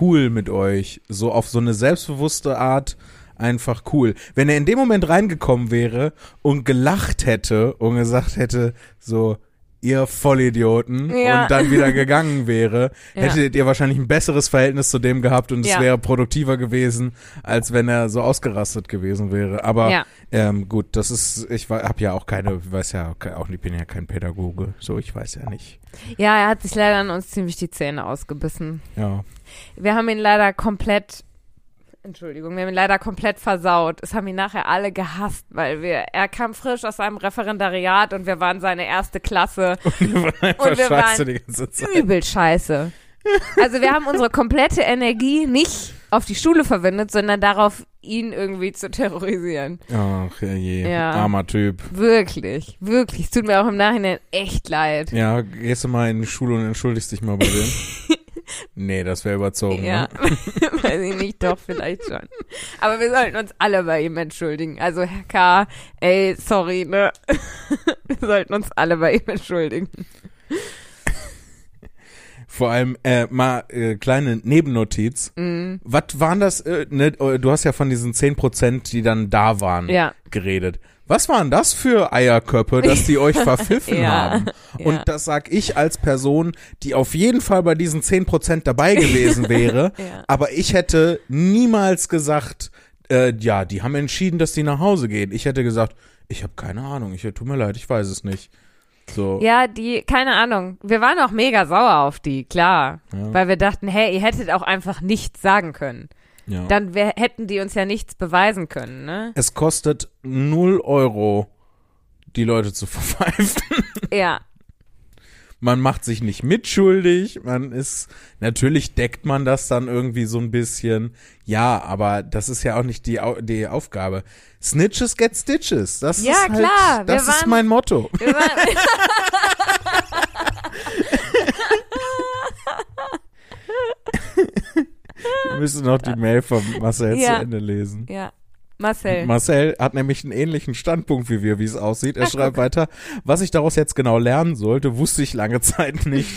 cool mit euch, so auf so eine selbstbewusste Art einfach cool. Wenn er in dem Moment reingekommen wäre und gelacht hätte und gesagt hätte, so, ihr Vollidioten, Ja. und dann wieder gegangen wäre, Ja. hättet ihr wahrscheinlich ein besseres Verhältnis zu dem gehabt und es Ja. wäre produktiver gewesen, als wenn er so ausgerastet gewesen wäre. Aber Ja. ähm, gut, das ist, ich habe ja auch keine, weiß ja auch, ich bin ja kein Pädagoge, so ich weiß ja nicht. Ja, er hat sich leider an uns ziemlich die Zähne ausgebissen. Ja. Wir haben ihn leider komplett, Entschuldigung, wir haben ihn leider komplett versaut. Es haben ihn nachher alle gehasst, weil wir, er kam frisch aus seinem Referendariat und wir waren seine erste Klasse. Einfach Und wir scheiße waren die ganze Zeit. Übel scheiße. Also wir haben unsere komplette Energie nicht auf die Schule verwendet, sondern darauf, ihn irgendwie zu terrorisieren. Ach je, Ja. armer Typ. Wirklich, wirklich. Es tut mir auch im Nachhinein echt leid. Ja, gehst du mal in die Schule und entschuldigst dich mal bei dem? nee, das wäre überzogen, Ja, ne? weiß ich nicht, doch, vielleicht schon. Aber wir sollten uns alle bei ihm entschuldigen. Also Herr K., ey, sorry, ne? Wir sollten uns alle bei ihm entschuldigen. Vor allem, äh, mal äh, kleine Nebennotiz. Mhm. Was waren das, äh, ne, du hast ja von diesen 10%, die dann da waren, Ja. geredet. Was waren das für Eierköpfe, dass die euch verpfiffen Ja, haben? Und ja. das sag ich als Person, die auf jeden Fall bei diesen 10% dabei gewesen wäre. Ja. Aber ich hätte niemals gesagt, äh, ja, die haben entschieden, dass die nach Hause gehen. Ich hätte gesagt, ich habe keine Ahnung, ich tut mir leid, ich weiß es nicht. So. Ja, die, keine Ahnung. Wir waren auch mega sauer auf die, klar. Ja. Weil wir dachten, hey, ihr hättet auch einfach nichts sagen können. Ja. Dann wär, hätten die uns ja nichts beweisen können, ne? es kostet 0 Euro, die Leute zu verpfeifen. Ja. man macht sich nicht mitschuldig, man ist, natürlich deckt man das dann irgendwie so ein bisschen, ja, aber das ist ja auch nicht die, die Aufgabe. Snitches get stitches, das Ja, ist halt, klar, wir das ist waren- mein Motto. Wir waren, Wir müssen noch die Mail von Marcel Ja. zu Ende lesen. ja. Marcel. Marcel hat nämlich einen ähnlichen Standpunkt wie wir, wie es aussieht. Er schreibt weiter, was ich daraus jetzt genau lernen sollte, wusste ich lange Zeit nicht.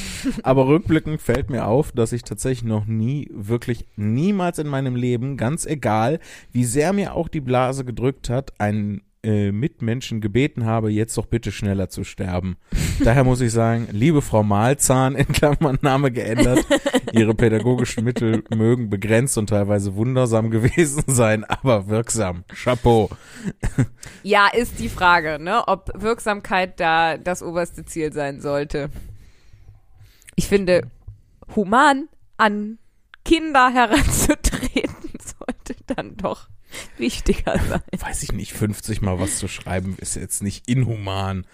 Aber rückblickend fällt mir auf, dass ich tatsächlich noch nie, wirklich niemals in meinem Leben, ganz egal, wie sehr mir auch die Blase gedrückt hat, einen äh, Mitmenschen gebeten habe, jetzt doch bitte schneller zu sterben. Daher muss ich sagen, liebe Frau Mahlzahn, in Klammern Name geändert, Ihre pädagogischen Mittel mögen begrenzt und teilweise wundersam gewesen sein, aber wirksam. Chapeau. Ja, ist die Frage, ne? Ob Wirksamkeit da das oberste Ziel sein sollte. Ich finde, human an Kinder heranzutreten, sollte dann doch wichtiger sein. Weiß ich nicht, 50 mal was zu schreiben ist jetzt nicht inhuman.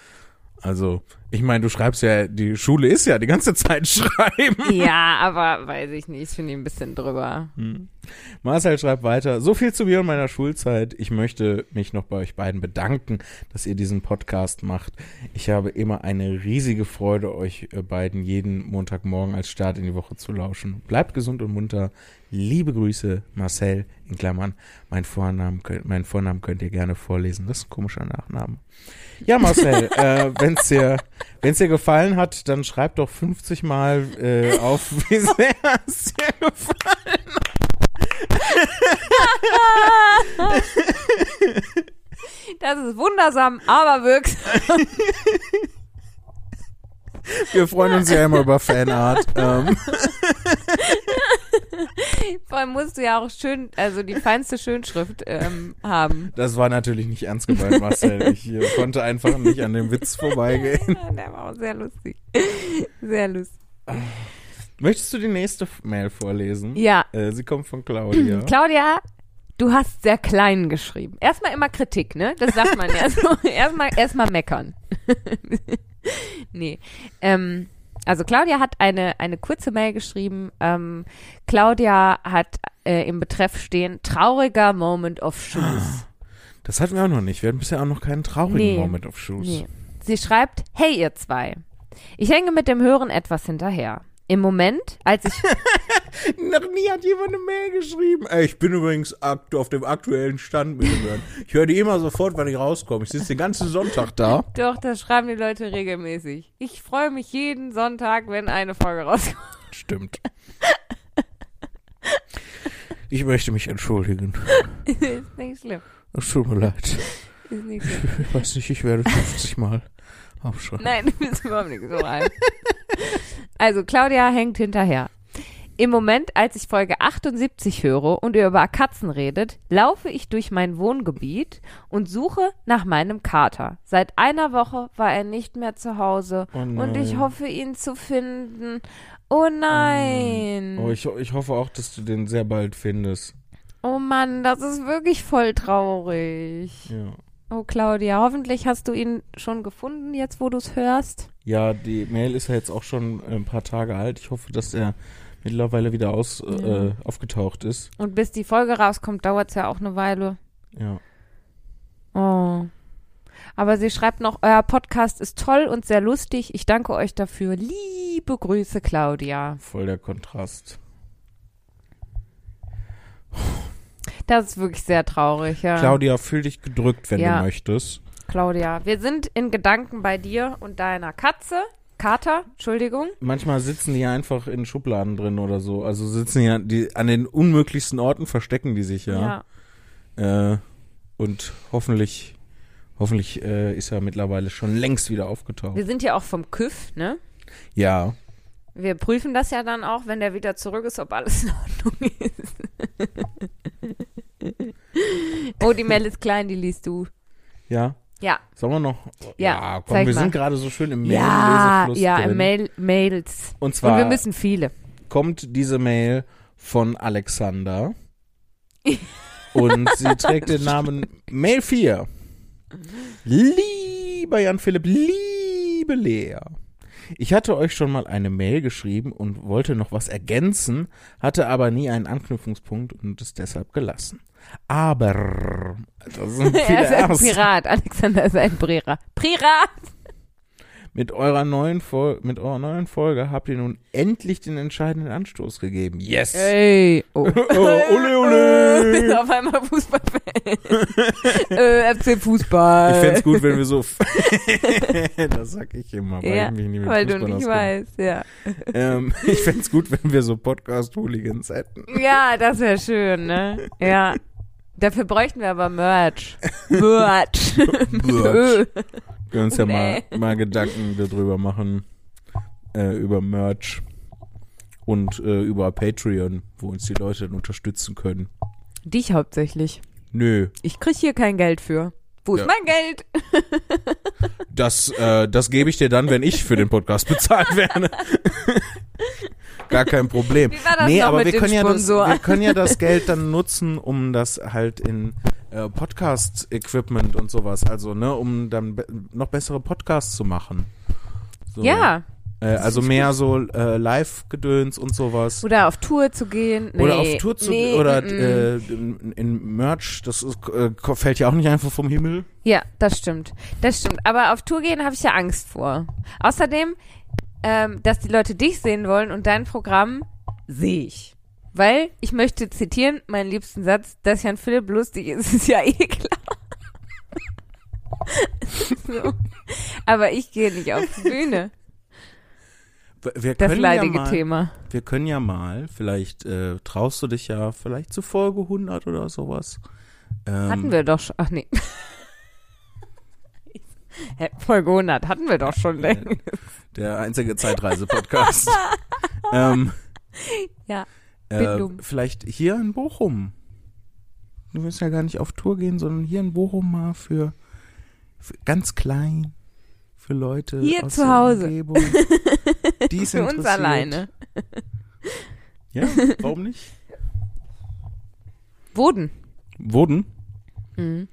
Also, ich meine, du schreibst ja, die Schule ist ja die ganze Zeit schreiben. Ja, aber weiß ich nicht, finde ich ein bisschen drüber. Hm. Marcel schreibt weiter, so viel zu mir und meiner Schulzeit. Ich möchte mich noch bei euch beiden bedanken, dass ihr diesen Podcast macht. Ich habe immer eine riesige Freude, euch äh, beiden jeden Montagmorgen als Start in die Woche zu lauschen. Bleibt gesund und munter. Liebe Grüße, Marcel, in Klammern. Mein Vornamen, meinen Vornamen könnt ihr gerne vorlesen. Das ist ein komischer Nachname. Ja, Marcel, äh, wenn es dir, wenn's dir gefallen hat, dann schreib doch 50 Mal äh, auf, wie sehr es dir gefallen Das ist wundersam, aber wirksam. Wir freuen uns ja immer über Fanart. Ähm. Musst du ja auch schön, also die feinste Schönschrift ähm, haben. Das war natürlich nicht ernst gemeint, Marcel. Ich äh, konnte einfach nicht an dem Witz vorbeigehen. Der war auch sehr lustig. Sehr lustig. Möchtest du die nächste Mail vorlesen? Ja. Äh, sie kommt von Claudia. Claudia, du hast sehr klein geschrieben. Erstmal immer Kritik, ne? Das sagt man ja so. Erstmal erstmal meckern. nee. Ähm, also Claudia hat eine, eine kurze Mail geschrieben. Ähm, Claudia hat äh, im Betreff stehen, trauriger Moment of Shoes. Das hatten wir auch noch nicht. Wir hatten bisher auch noch keinen traurigen Nee. Moment auf Shoes. Nee. Sie schreibt, hey ihr zwei. Ich hänge mit dem Hören etwas hinterher. Im Moment, als ich Noch nie hat jemand eine Mail geschrieben. Ey, ich bin übrigens auf dem aktuellen Stand mit dem Hören. Ich höre die immer sofort, wenn ich rauskomme. Ich sitze den ganzen Sonntag da. Doch, das schreiben die Leute regelmäßig. Ich freue mich jeden Sonntag, wenn eine Folge rauskommt. Stimmt. Ich möchte mich entschuldigen. ist nicht schlimm. Es tut mir leid. Ist nicht schlimm. Ich weiß nicht, ich werde 50 Mal aufschreiben. Nein, du bist überhaupt nicht so rein. Also, Claudia hängt hinterher. Im Moment, als ich Folge 78 höre und ihr über Katzen redet, laufe ich durch mein Wohngebiet und suche nach meinem Kater. Seit einer Woche war er nicht mehr zu Hause Oh und ich hoffe, ihn zu finden. Oh nein. Oh, ich, ich hoffe auch, dass du den sehr bald findest. Oh Mann, das ist wirklich voll traurig. Ja. Oh Claudia, hoffentlich hast du ihn schon gefunden, jetzt wo du es hörst. Ja, die Mail ist ja jetzt auch schon ein paar Tage alt. Ich hoffe, dass er mittlerweile wieder aus, Ja. äh, aufgetaucht ist. Und bis die Folge rauskommt, dauert es ja auch eine Weile. Ja. Oh. Aber sie schreibt noch, euer Podcast ist toll und sehr lustig. Ich danke euch dafür. Liebe Grüße, Claudia. Voll der Kontrast. Das ist wirklich sehr traurig, ja. Claudia, fühl dich gedrückt, wenn Ja. du möchtest. Claudia, wir sind in Gedanken bei dir und deiner Katze. Kater, Entschuldigung. Manchmal sitzen die einfach in Schubladen drin oder so. Also sitzen die, die an den unmöglichsten Orten, verstecken die sich ja. Äh, und hoffentlich, hoffentlich äh, ist er mittlerweile schon längst wieder aufgetaucht. Wir sind ja auch vom KÜV, ne? Ja. Wir prüfen das ja dann auch, wenn der wieder zurück ist, ob alles in Ordnung ist. oh, die Mail ist klein, die liest du. Ja. Ja. Sollen wir noch? Ja, komm, zeig wir mal. sind gerade so schön im Ja, Mail-Lesefluss ja, drin. im Mail, Mails. Und Und zwar wir müssen viele. kommt diese Mail von Alexander und sie trägt den Namen Mail 4. Lieber Jan Philipp, liebe Lea. Ich hatte euch schon mal eine Mail geschrieben und wollte noch was ergänzen, hatte aber nie einen Anknüpfungspunkt und es deshalb gelassen. Aber, das sind viele er ist ein. Pirat. Alexander ist ein Pirat. Pirat! Mit eurer neuen Fol mit eurer neuen Folge habt ihr nun endlich den entscheidenden Anstoß gegeben. Yes! Ey. Oh. Oh, ole, ole. Auf einmal Fußballfan. äh, FC Fußball. Ich fänd's gut, wenn wir so. das sag ich immer, weil Ja, ich mich nie mit Weil du Fußball nicht auskenne. weißt, ja. Ähm, ich fänd's gut, wenn wir so Podcast-Hooligans hätten. Ja, das wäre schön, ne? Ja. Dafür bräuchten wir aber Merch. Merch. Merch. Wir uns ja mal, Nee. mal Gedanken darüber machen. Äh, über Merch. Und äh, über Patreon, wo uns die Leute dann unterstützen können. Dich hauptsächlich. Nö, Ich krieg hier kein Geld für. Wo Ja. ist mein Geld? das, äh, das gebe ich dir dann, wenn ich für den Podcast bezahlt werde. gar kein Problem. Wie war das nee, aber wir können, ja das, wir können ja das Geld dann nutzen, um das halt in äh, Podcast-Equipment und sowas, also ne, um dann be noch bessere Podcasts zu machen. So. Ja. Äh, also mehr so äh, Live-Gedöns und sowas. Oder auf Tour zu gehen. Nee. Oder auf Tour zu nee, oder mm, mm. äh, in, in Merch, das ist, äh, fällt ja auch nicht einfach vom Himmel. Ja, das stimmt. Das stimmt. Aber auf Tour gehen habe ich ja Angst vor. Außerdem, ähm, dass die Leute dich sehen wollen und dein Programm sehe ich. Weil, ich möchte zitieren, meinen liebsten Satz, dass Jan Philipp lustig ist, ist ja eh klar. so. Aber ich gehe nicht auf die Bühne. Wir Das leidige ja mal, Thema. Wir können ja mal, vielleicht äh, traust du dich ja vielleicht zu Folge 100 oder sowas. Ähm, Hatten wir doch schon. Ach nee. Hä, Folge 100 hatten wir doch schon längst. Der einzige Zeitreise-Podcast. ähm, Ja, äh, vielleicht hier in Bochum. Du willst ja gar nicht auf Tour gehen, sondern hier in Bochum mal für, für ganz klein. Für Leute Hier aus zu der Hause. Umgebung. Die Für uns alleine. Ja, warum nicht? Woden. Wurden? Mhm.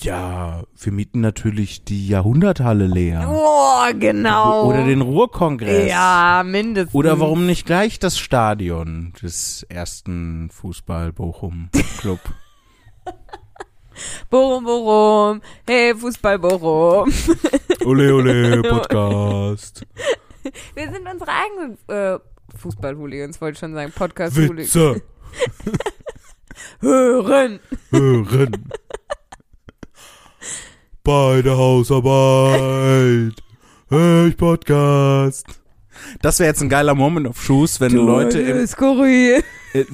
Ja, wir mieten natürlich die Jahrhunderthalle leer. Oh, genau. Oder den Ruhrkongress. Ja, mindestens. Oder warum nicht gleich das Stadion des ersten Fußball Bochum Club? Bochum, Bochum. Hey, Fußball, Bochum. ole ole Podcast. Wir sind unsere eigenen äh, Fußball-Hooligans, wollte ich schon sagen. Podcast-Hooligans. Witze Hören. hören. Bei der Hausarbeit. Hör ich Podcast. Das wäre jetzt ein geiler Moment of Shoes, wenn Leute im Skurril. Äh,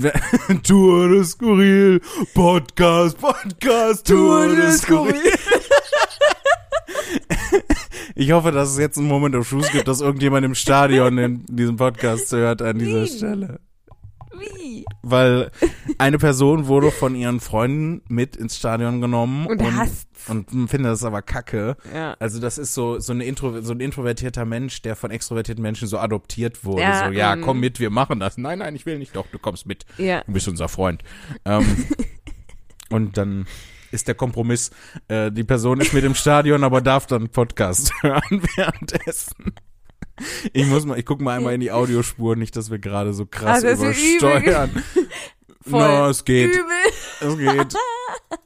Tour de Skurril, Podcast, Podcast, Tour de Skurril. Ich hoffe, dass es jetzt einen Moment of Truth gibt, dass irgendjemand im Stadion in diesem Podcast hört an dieser? Stelle. Weil eine Person wurde von ihren Freunden mit ins Stadion genommen Und hasst's. und findet das aber kacke. Ja. Also das ist so so, eine Intro, so ein introvertierter Mensch, der von extrovertierten Menschen so adoptiert wurde. Ja, so, ja, mm. komm mit, wir machen das. Nein, nein, ich will nicht. Doch, du kommst mit. Ja. Du bist unser Freund. Ähm, und dann ist der Kompromiss, äh, die Person ist mit im Stadion, aber darf dann Podcast hören währenddessen. Ich muss mal, ich guck mal einmal in die Audiospur, nicht, dass wir gerade so krass ist übersteuern. Voll No, es geht, Übel. es geht,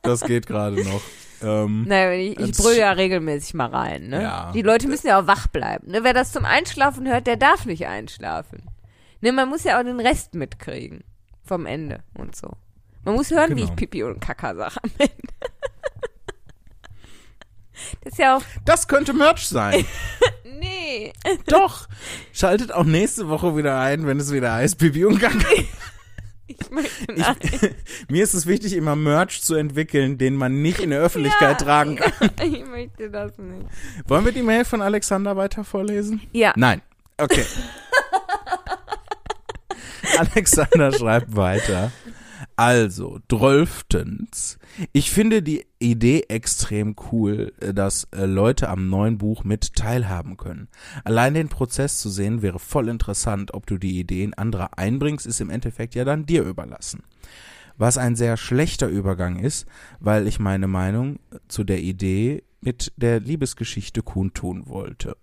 das geht gerade noch. Ähm, Naja, ich, ich brülle ja regelmäßig mal rein, ne? Ja. Die Leute müssen ja auch wach bleiben. Ne? Wer das zum Einschlafen hört, der darf nicht einschlafen. Ne, man muss ja auch den Rest mitkriegen. Vom Ende und so. Man muss hören, wie Genau. ich Pipi und Kaka sage am Ende. Das ist ja auch. das könnte Merch sein. Nee. Doch. Schaltet auch nächste Woche wieder ein, wenn es wieder heißt Pipi und Kaka. Ich möchte nein. Mir ist es wichtig, immer Merch zu entwickeln, den man nicht in der Öffentlichkeit Ja. tragen kann. Ich möchte das nicht. Wollen wir die Mail von Alexander weiter vorlesen? Ja. Nein. Okay. Alexander schreibt weiter. Also, drölftens. Ich finde die Idee extrem cool, äh, dass äh, Leute am neuen Buch mit teilhaben können. Allein den Prozess zu sehen wäre voll interessant. Ob du die Ideen anderer einbringst, ist im Endeffekt ja dann dir überlassen. Was ein sehr schlechter Übergang ist, weil ich meine Meinung zu der Idee mit der Liebesgeschichte kundtun wollte.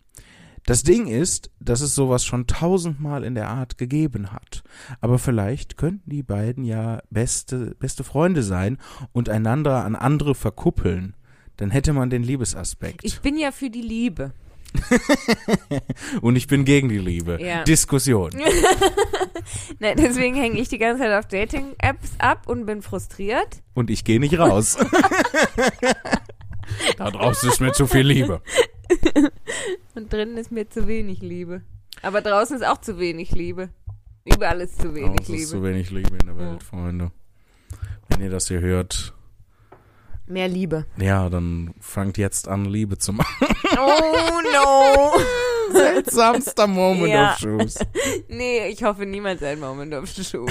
Das Ding ist, dass es sowas schon tausendmal in der Art gegeben hat. Aber vielleicht könnten die beiden ja beste, beste Freunde sein und einander an andere verkuppeln. Dann hätte man den Liebesaspekt. Ich bin ja für die Liebe. und ich bin gegen die Liebe. Ja. Diskussion. Ne, deswegen hänge ich die ganze Zeit auf Dating-Apps ab und bin frustriert. Und ich gehe nicht raus. da draußen ist mir zu viel Liebe. Und drinnen ist mir zu wenig Liebe. Aber draußen ist auch zu wenig Liebe. Überall ist zu wenig es Liebe. ist zu wenig Liebe in der Welt, Ja. Freunde. Wenn ihr das hier hört, Mehr Liebe. ja, dann fangt jetzt an, Liebe zu machen. Oh no. Seltsamster Moment Ja. of Shoes. nee, ich hoffe niemals ein Moment auf Schuh.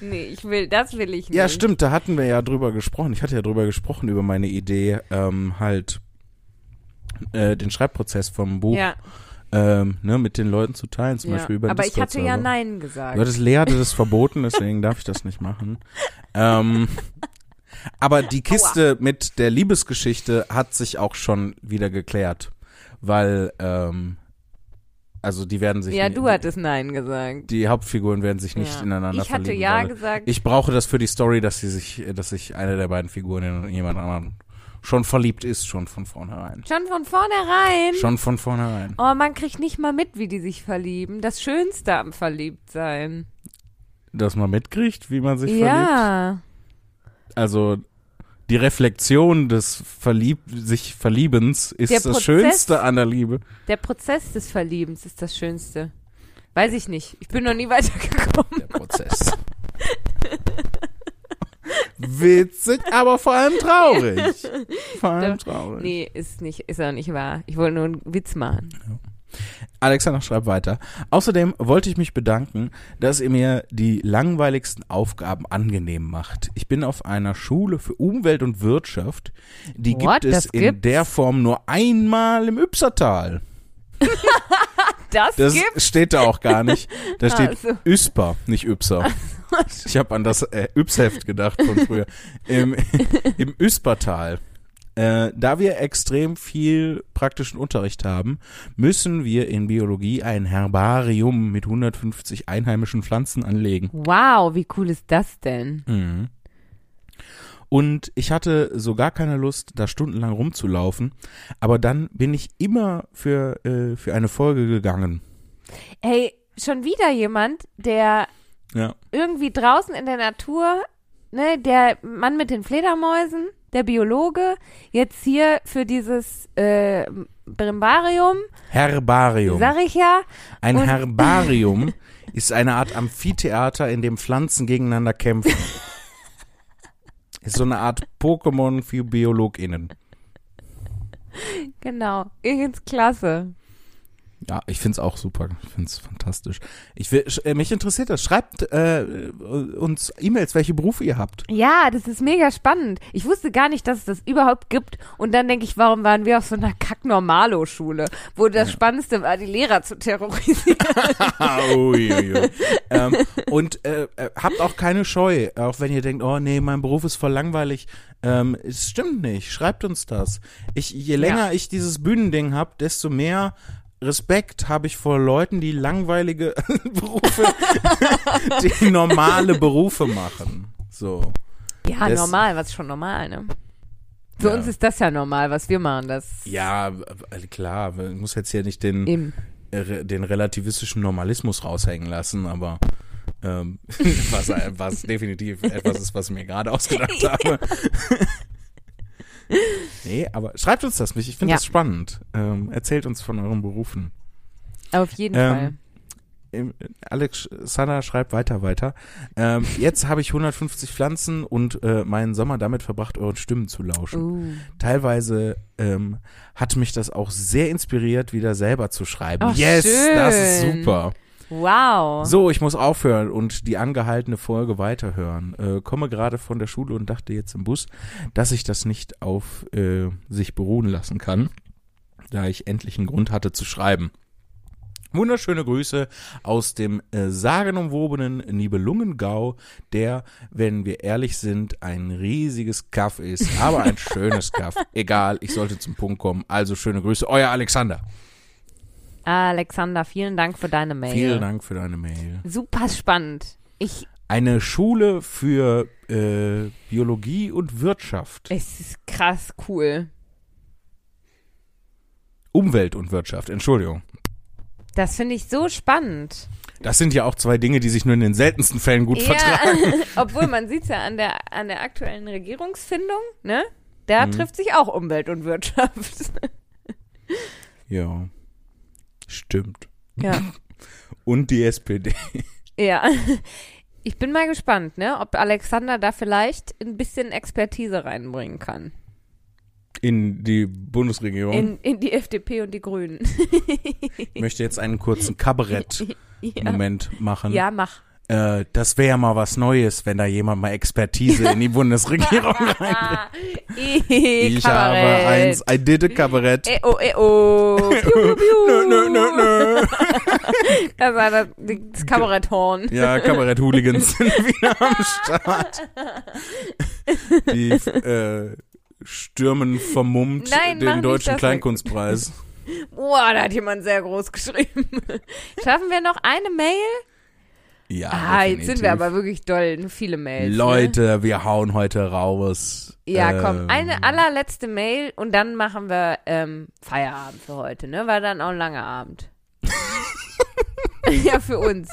nee, ich will, das will ich nicht. Ja, stimmt, da hatten wir ja drüber gesprochen. Ich hatte ja drüber gesprochen, über meine Idee, ähm, halt äh, den Schreibprozess vom Buch Ja, ähm, ne, mit den Leuten zu teilen, zum ja. Beispiel über Aber ich hatte ja. Nein Du gesagt. hattest Lea hatte das verboten, deswegen darf ich das nicht machen. Ähm, aber die Kiste mit der Liebesgeschichte hat sich auch schon wieder geklärt, weil ähm, also die werden sich Ja, du hattest Nein gesagt. die Hauptfiguren werden sich nicht ja. ineinander Ich hatte verlieben. Ja weil gesagt. ich brauche das für die Story, dass sie sich, dass sich eine der beiden Figuren in jemand anderen schon verliebt ist, schon von vornherein. Schon von vornherein. Schon von vornherein. Oh, man kriegt nicht mal mit, wie die sich verlieben. Das Schönste am Verliebtsein. Dass man mitkriegt, wie man sich verliebt. Ja. Also die Reflexion des Verlieb sich Verliebens ist Der das Prozess- Schönste an der Liebe. Der Prozess des Verliebens ist das Schönste. Weiß ich nicht. Ich bin noch nie weitergekommen. Der Prozess. Witzig, aber vor allem traurig. Vor allem traurig. Nee, ist nicht, ist auch nicht wahr. Ich wollte nur einen Witz machen. Alexander schreibt weiter. Außerdem wollte ich mich bedanken, dass ihr mir die langweiligsten Aufgaben angenehm macht. Ich bin auf einer Schule für Umwelt und Wirtschaft. Die What? gibt es Das in gibt's? der Form nur einmal im Ypsertal. Das, Das gibt's? steht da auch gar nicht. Da steht Also. Üsper, nicht Ypser. Ich habe an das äh, Ypsheft gedacht von früher. Im, im Üspertal. Äh, da wir extrem viel praktischen Unterricht haben, müssen wir in Biologie ein Herbarium mit 150 einheimischen Pflanzen anlegen. Wow, wie cool ist das denn? Mhm. Und ich hatte so gar keine Lust, da stundenlang rumzulaufen. Aber dann bin ich immer für, äh, für eine Folge gegangen. Ey, schon wieder jemand, der Ja. irgendwie draußen in der Natur, ne, der Mann mit den Fledermäusen, der Biologe, jetzt hier für dieses äh, Brimbarium, Herbarium. sag ich ja, Ein Herbarium ist eine Art Amphitheater, in dem Pflanzen gegeneinander kämpfen. Ist so eine Art Pokémon für BiologInnen. genau, ich find's klasse. Ja, ich find's auch super. Ich find's fantastisch. Ich will, äh, mich interessiert das. Schreibt äh, uns E-Mails, welche Berufe ihr habt. Ja, das ist mega spannend. Ich wusste gar nicht, dass es das überhaupt gibt. Und dann denke ich, warum waren wir auf so einer Kack-Normalo-Schule, wo das Spannendste war, die Lehrer zu terrorisieren. Ui, ui, ähm, und äh, äh, habt auch keine Scheu, auch wenn ihr denkt, oh nee, mein Beruf ist voll langweilig. Ähm, es stimmt nicht. Schreibt uns das. Ich, je länger ich dieses Bühnending hab, desto mehr Respekt habe ich vor Leuten, die langweilige Berufe, die normale Berufe machen. So. Ja, Das- normal, was ist schon normal, ne? Für Ja. uns ist das ja normal, was wir machen, das Ja, äh, klar, ich muss jetzt hier nicht den, äh, den relativistischen Normalismus raushängen lassen, aber ähm, was, was definitiv etwas ist, was ich mir gerade ausgedacht habe. Nee, aber schreibt uns das nicht. Ich finde Ja. das spannend. Ähm, erzählt uns von euren Berufen. Auf jeden Ähm, Fall. Alex Sana schreibt weiter, weiter. Ähm, jetzt habe ich 150 Pflanzen und äh, meinen Sommer damit verbracht, euren Stimmen zu lauschen. Uh. Teilweise ähm, hat mich das auch sehr inspiriert, wieder selber zu schreiben. Ach, yes, das ist schön. super. Wow. So, ich muss aufhören und die angehaltene Folge weiterhören. Äh, komme gerade von der Schule und dachte jetzt im Bus, dass ich das nicht auf äh, sich beruhen lassen kann, da ich endlich einen Grund hatte zu schreiben. Wunderschöne Grüße aus dem äh, sagenumwobenen Nibelungengau, der, wenn wir ehrlich sind, ein riesiges Kaff ist, aber ein schönes Kaff. Egal, ich sollte zum Punkt kommen. Also schöne Grüße, euer Alexander. Alexander, vielen Dank für deine Mail. Vielen Dank für deine Mail. Super spannend. Ich, Eine Schule für äh, Biologie und Wirtschaft. es ist krass cool. Umwelt und Wirtschaft, Entschuldigung. Das finde ich so spannend. Das sind ja auch zwei Dinge, die sich nur in den seltensten Fällen gut vertragen. obwohl man sieht ja an der, an der aktuellen Regierungsfindung, ne? Da Mhm. trifft sich auch Umwelt und Wirtschaft. Ja. Stimmt. ja. Und die SPD. Ja. Ich bin mal gespannt, ne, ob Alexander da vielleicht ein bisschen Expertise reinbringen kann. In die Bundesregierung. In, in die FDP und die Grünen. ich möchte jetzt einen kurzen Kabarett-Moment ja. machen. ja, mach. Äh, das wäre ja mal was Neues, wenn da jemand mal Expertise in die Bundesregierung reinbringt. Ich habe eins, I did a Kabarett. Eh oh, eh oh. Piu, piu, piu. Nö, nö, nö, nö. Das war das, das Kabaretthorn. Ja, Kabarett-Hooligans sind wieder am Start. Die äh, stürmen vermummt Nein, den deutschen. Kleinkunstpreis. Boah, da hat jemand sehr groß geschrieben. Schaffen wir noch eine Mail? Ja, Ah, jetzt definitiv. sind wir aber wirklich doll. Viele Mails. Ne? Leute, wir hauen heute raus. Ja, komm, Ähm, eine allerletzte Mail und dann machen wir ähm, Feierabend für heute, ne? War dann auch ein langer Abend. ja, für uns.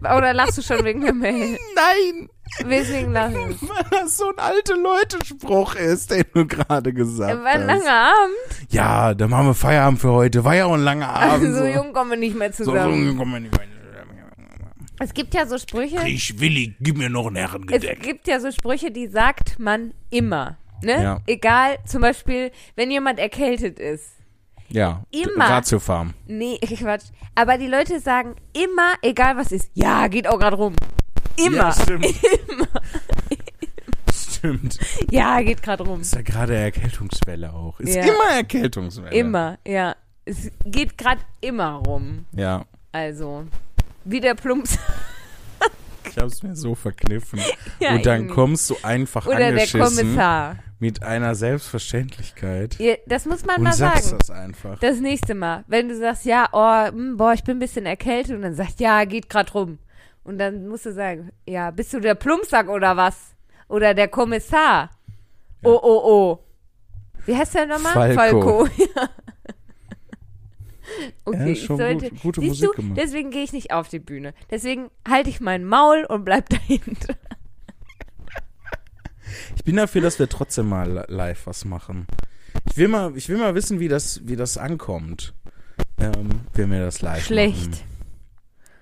Oder lachst du schon wegen der Mail? Nein, Weswegen lachen weil das so ein alte Leute-Spruch ist, den du gerade gesagt War ein hast. langer Abend. Ja, dann machen wir Feierabend für heute. War ja auch ein langer Abend. Also so jung kommen wir nicht mehr So, so zusammen. jung kommen wir nicht mehr. Es gibt ja so Sprüche. Ich Willi, gib mir noch ein Es Herrengedeck. gibt ja so Sprüche, die sagt man immer. Ne? Ja. Egal, zum Beispiel, wenn jemand erkältet ist. Ja, Immer. Ratiofarm. Nee, Quatsch. Aber die Leute sagen immer, egal was ist, ja, geht auch gerade rum. Immer. Ja, stimmt. Stimmt. Ja, geht gerade rum. Ist ja gerade Erkältungswelle auch. Ist Ja. immer Erkältungswelle. Immer, ja. Es geht gerade immer rum. Ja. Also, wie der Plumps. Ich hab's mir so verkniffen. Ja, Und dann irgendwie. kommst du einfach Oder der angeschissen Kommissar. mit einer Selbstverständlichkeit Ja, das muss man und mal sagst sagen. das einfach. Das nächste Mal, wenn du sagst, ja, oh, hm, boah, ich bin ein bisschen erkältet und dann sagt, ja, geht grad rum. Und dann musst du sagen, ja, bist du der Plumpsack oder was? Oder der Kommissar? Oh, oh, oh. Wie heißt der nochmal? Falco. ja. Okay, Ja, ich schon sollte, gut- gute Musik du, gemacht. deswegen gehe ich nicht auf die Bühne. Deswegen halte ich mein Maul und bleib dahinter. Ich bin dafür, dass wir trotzdem mal li- live was machen. Ich will mal, ich will mal wissen, wie das, wie das ankommt. Ähm, wenn wir das live Schlecht. machen.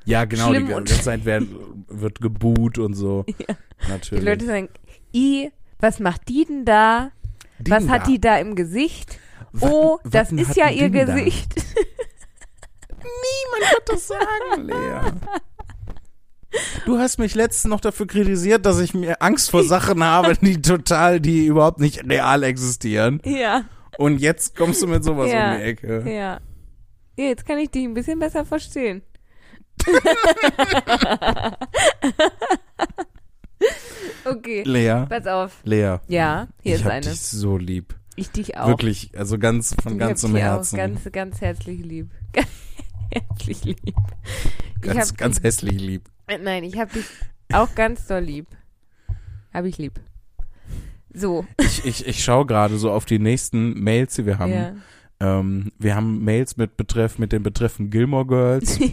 Ja, genau. Schlimm die ganze Zeit werden, wird geboot und so. Ja. Die Natürlich. Leute sagen, I, was macht die denn da? was Ding hat da. die da im Gesicht? Wat- oh, das ist ja ihr da? Gesicht. Wird das sagen, Lea. Du hast mich letztens noch dafür kritisiert, dass ich mir Angst vor Sachen habe, die total, die überhaupt nicht real existieren. ja, Und jetzt kommst du mit sowas Ja. um die Ecke. ja. Ja, Jetzt kann ich dich ein bisschen besser verstehen. okay, Lea, pass auf. Lea. Ja, hier ich ist hab eine. dich so lieb. Ich dich auch. Wirklich, also ganz von ganzem dich Herzen. Auch ganz, ganz herzlich lieb. Herzlich lieb. Ganz, ganz dich, hässlich lieb. äh, Nein, ich hab dich auch ganz doll lieb. Hab ich lieb. So. Ich, ich, ich schaue gerade so auf die nächsten Mails, die wir haben. Ja. Ähm, wir haben Mails mit Betreff, mit dem Betreffen Gilmore Girls.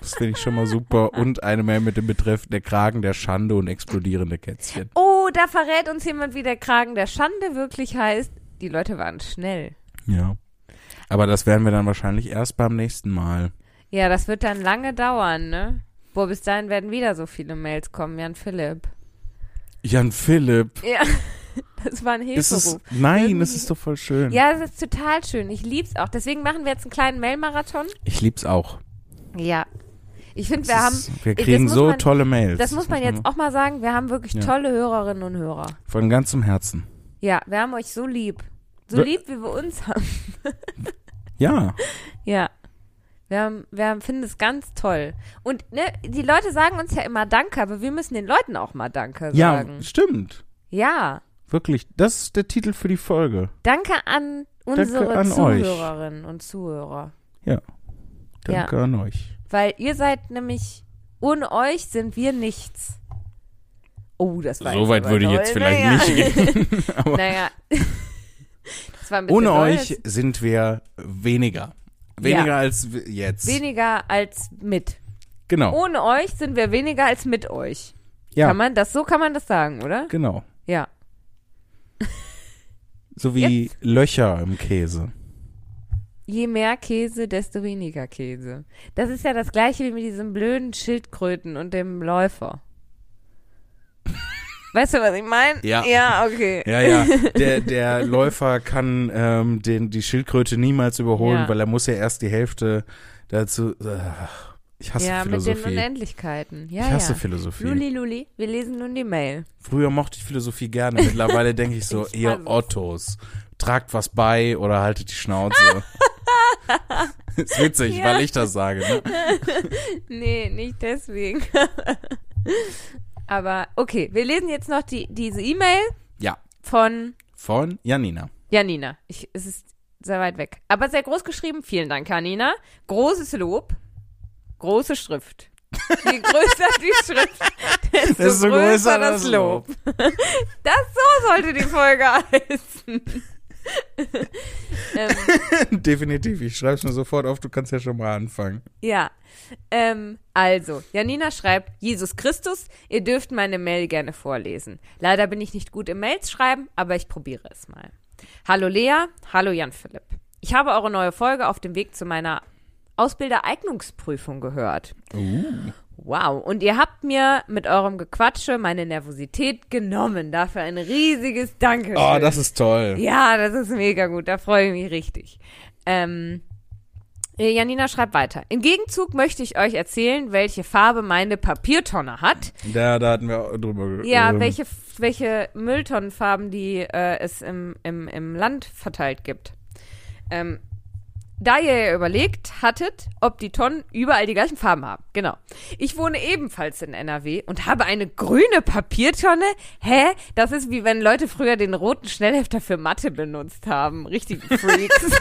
Das finde ich schon mal super. Und eine Mail mit dem Betreff der Kragen der Schande und explodierende Kätzchen. Oh, da verrät uns jemand, wie der Kragen der Schande wirklich heißt. Die Leute waren schnell. Ja. Aber das werden wir dann wahrscheinlich erst beim nächsten Mal. Ja, das wird dann lange dauern, ne? Boah, bis dahin werden wieder so viele Mails kommen, Jan Philipp. Jan Philipp. Ja, das war ein Ist es, Hilferuf. nein, es ist doch voll schön. Ja, das ist total schön. Ich lieb's auch. Deswegen machen wir jetzt einen kleinen Mail-Marathon. Ich lieb's auch. Ja. Ich finde, Es wir haben, ist, wir das kriegen so man- tolle Mails. das muss man jetzt auch mal sagen, wir haben wirklich Ja. tolle Hörerinnen und Hörer. Von ganzem Herzen. Ja, wir haben euch so lieb. So Wir- lieb, wie wir uns haben. Ja. Ja. Wir, haben, wir haben, finden es ganz toll. Und ne, die Leute sagen uns ja immer Danke, aber wir müssen den Leuten auch mal Danke Ja, sagen. stimmt. Ja. Wirklich. Das ist der Titel für die Folge. Danke an unsere an euch. Zuhörerinnen und Zuhörer. Danke an euch. Weil ihr seid nämlich, ohne euch sind wir nichts. Oh, das war So weit aber würde ich jetzt vielleicht naja. nicht gehen. Aber Naja. das war ein bisschen ohne doll euch sind wir weniger. Weniger Ja. als jetzt. Weniger als mit. genau. Ohne euch sind wir weniger als mit euch. ja, Kann man das, so kann man das sagen, oder? genau. Ja. So wie Löcher im Käse. Je mehr Käse, desto weniger Käse. Das ist ja das gleiche wie mit diesen blöden Schildkröten und dem Läufer. Weißt du, was ich meine? Ja. Ja, okay. Ja, ja. Der, der Läufer kann ähm, den, die Schildkröte niemals überholen, Ja. weil er muss ja erst die Hälfte dazu. Äh, Ich hasse ja, mit den Philosophie. Unendlichkeiten. Ja, ich hasse ja. Philosophie. Luli, Luli, wir lesen nun die Mail. Früher mochte ich Philosophie gerne. Mittlerweile denke ich so, Ich ihr. Ottos, tragt was bei oder haltet die Schnauze. ist witzig, Ja. weil ich das sage. Ne? Nee, nicht deswegen. Aber okay, wir lesen jetzt noch die, diese E-Mail Ja, von von Janina. Janina. Ich, es ist sehr weit weg. Aber sehr groß geschrieben. Vielen Dank, Janina. Großes Lob. Große Schrift. Je größer die Schrift, desto, Desto größer, größer das das Lob. Das so sollte die Folge heißen. ähm, Definitiv, ich schreibe es mir sofort auf, du kannst ja schon mal anfangen. ja. Ähm, also, Janina schreibt, Jesus Christus, ihr dürft meine Mail gerne vorlesen. Leider bin ich nicht gut im Mails schreiben, aber ich probiere es mal. Hallo Lea, hallo Jan Philipp. Ich habe eure neue Folge auf dem Weg zu meiner Ausbildereignungsprüfung gehört. Wow, und ihr habt mir mit eurem Gequatsche meine Nervosität genommen. Dafür ein riesiges Dankeschön. Oh, das ist toll. Ja, das ist mega gut. Da freue ich mich richtig. Ähm, äh, Janina schreibt weiter. Im Gegenzug möchte ich euch erzählen, welche Farbe meine Papiertonne hat. Da, da hatten wir auch drüber Ja, ähm, welche, welche Mülltonnenfarben, die äh, es im, im, im Land verteilt gibt. Ähm, da ihr ja überlegt hattet, ob die Tonnen überall die gleichen Farben haben. Genau. Ich wohne ebenfalls in NRW und habe eine grüne Papiertonne. Hä? Das ist wie wenn Leute früher den roten Schnellhefter für Mathe benutzt haben. Richtige Freaks.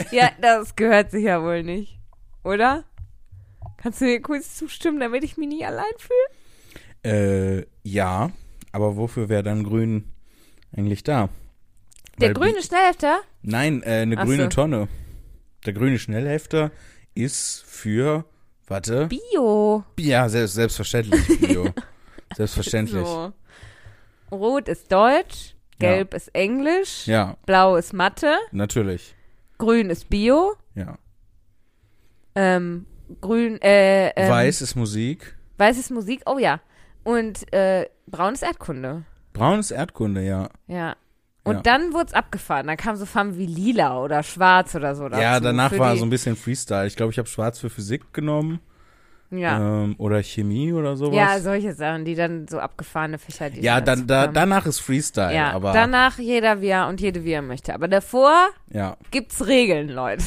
ja, das gehört sich ja wohl nicht. Oder? Kannst du mir kurz zustimmen, damit ich mich nicht allein fühle? Äh, ja, aber wofür wäre dann grün eigentlich da? Der grüne Schnellhefter? Nein, äh, eine Ach grüne so. Tonne. Der grüne Schnellhefter ist für, warte, Bio. ja, selbst, selbstverständlich Bio. selbstverständlich. So. Rot ist Deutsch, Gelb ist Englisch, Ja, Blau ist Mathe, natürlich. Grün ist Bio, Ja. ähm, Grün, äh, ähm, Weiß ist Musik. Weiß ist Musik, oh ja. Und äh, Braun ist Erdkunde. Braun ist Erdkunde, ja. Ja. Und Ja. dann wurde es abgefahren. Dann kam so Farben wie lila oder schwarz oder so. ja, dazu danach für war so ein bisschen Freestyle. Ich glaube, ich habe Schwarz für Physik genommen. Ja. Ähm, oder Chemie oder sowas. ja, solche Sachen, die dann so abgefahrene Fächer, die ja dazu dann, da, danach ist Freestyle, ja, aber danach jeder wie er und jede wie er möchte. Aber davor ja, gibt's Regeln, Leute.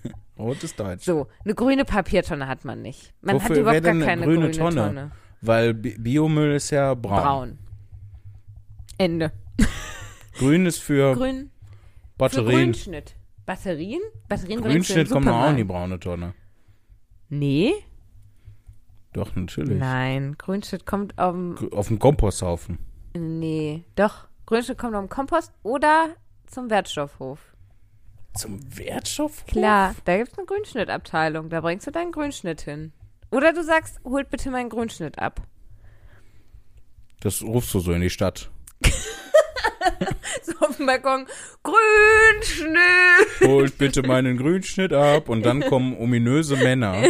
rot ist Deutsch. So, eine grüne Papiertonne hat man nicht. Man Wofür hat überhaupt gar keine grüne grüne, Tonne? Tonne. Weil Bi Biomüll ist ja braun. Braun. Ende. Grün ist für Grün. Für Batterien. Grünschnitt. Batterien? Batterien Grünschnitt kommt noch auch in die braune Tonne. Nee? Doch, natürlich. Nein, Grünschnitt kommt auf dem, Auf dem Komposthaufen. nee, doch. Grünschnitt kommt auf dem Kompost oder zum Wertstoffhof. Zum Wertstoff? Klar, da gibt's eine Grünschnittabteilung. Da bringst du deinen Grünschnitt hin. Oder du sagst, holt bitte meinen Grünschnitt ab. Das rufst du so in die Stadt. So auf dem Balkon, Grünschnitt! Holt bitte meinen Grünschnitt ab und dann kommen ominöse Männer.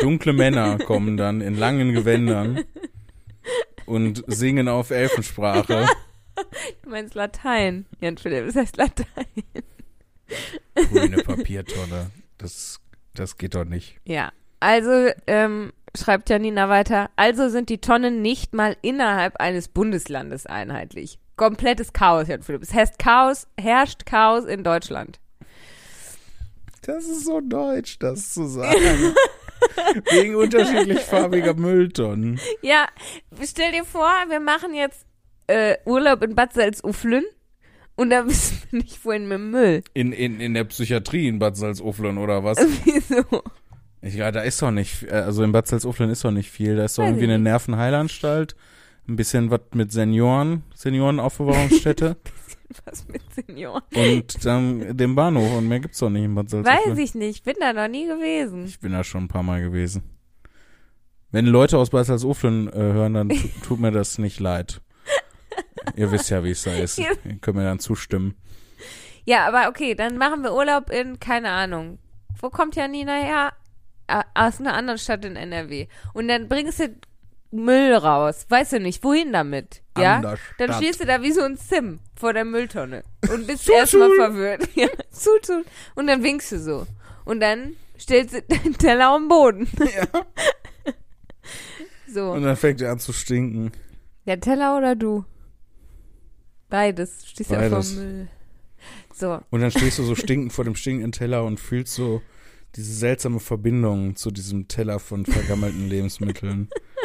Dunkle Männer kommen dann in langen Gewändern und singen auf Elfensprache. Du meinst Latein. Jan Philipp, das heißt Latein. Grüne Papiertonne. Das, das geht doch nicht. Ja, also ähm, schreibt Janina weiter, also sind die Tonnen nicht mal innerhalb eines Bundeslandes einheitlich. Komplettes Chaos, Jan Philipp. Es herrscht Chaos, herrscht Chaos in Deutschland. Das ist so deutsch, das zu sagen. Wegen unterschiedlich farbiger Mülltonnen. Ja, stell dir vor, wir machen jetzt äh, Urlaub in Bad Salzuflen und da wissen wir nicht, wohin mit Müll. In, in, in der Psychiatrie in Bad Salzuflen oder was? Wieso? Ich, ja, da ist doch nicht, äh, also in Bad Salzuflen ist doch nicht viel. Da ist doch Weiß irgendwie eine. Nervenheilanstalt. Ein bisschen was mit Senioren, Seniorenaufbewahrungsstätte Was mit Senioren? und dann dem Bahnhof. Und mehr gibt's doch nicht in Bad Salzuflen. Weiß ich nicht, bin da noch nie gewesen. Ich bin da schon ein paar Mal gewesen. Wenn Leute aus Bad Salzuflen äh, hören, dann tu, tut mir das nicht leid. Ihr wisst ja, wie es da ist. Ihr könnt mir dann zustimmen. Ja, aber okay, dann machen wir Urlaub in, keine Ahnung. Wo kommt Janina her? Aus einer anderen Stadt in NRW. Und dann bringst du Müll raus. Weißt du nicht, wohin damit? Ja? Dann stehst du da wie so ein Sim vor der Mülltonne und bist erstmal verwirrt. Ja. Und dann winkst du so. Und dann stellst du deinen Teller den Boden. Ja. So. Und dann fängt er an zu stinken. Der Teller oder du? Beides. Du Stehst ja vor Müll. So. Und dann stehst du so stinkend vor dem stinkenden Teller und fühlst so diese seltsame Verbindung zu diesem Teller von vergammelten Lebensmitteln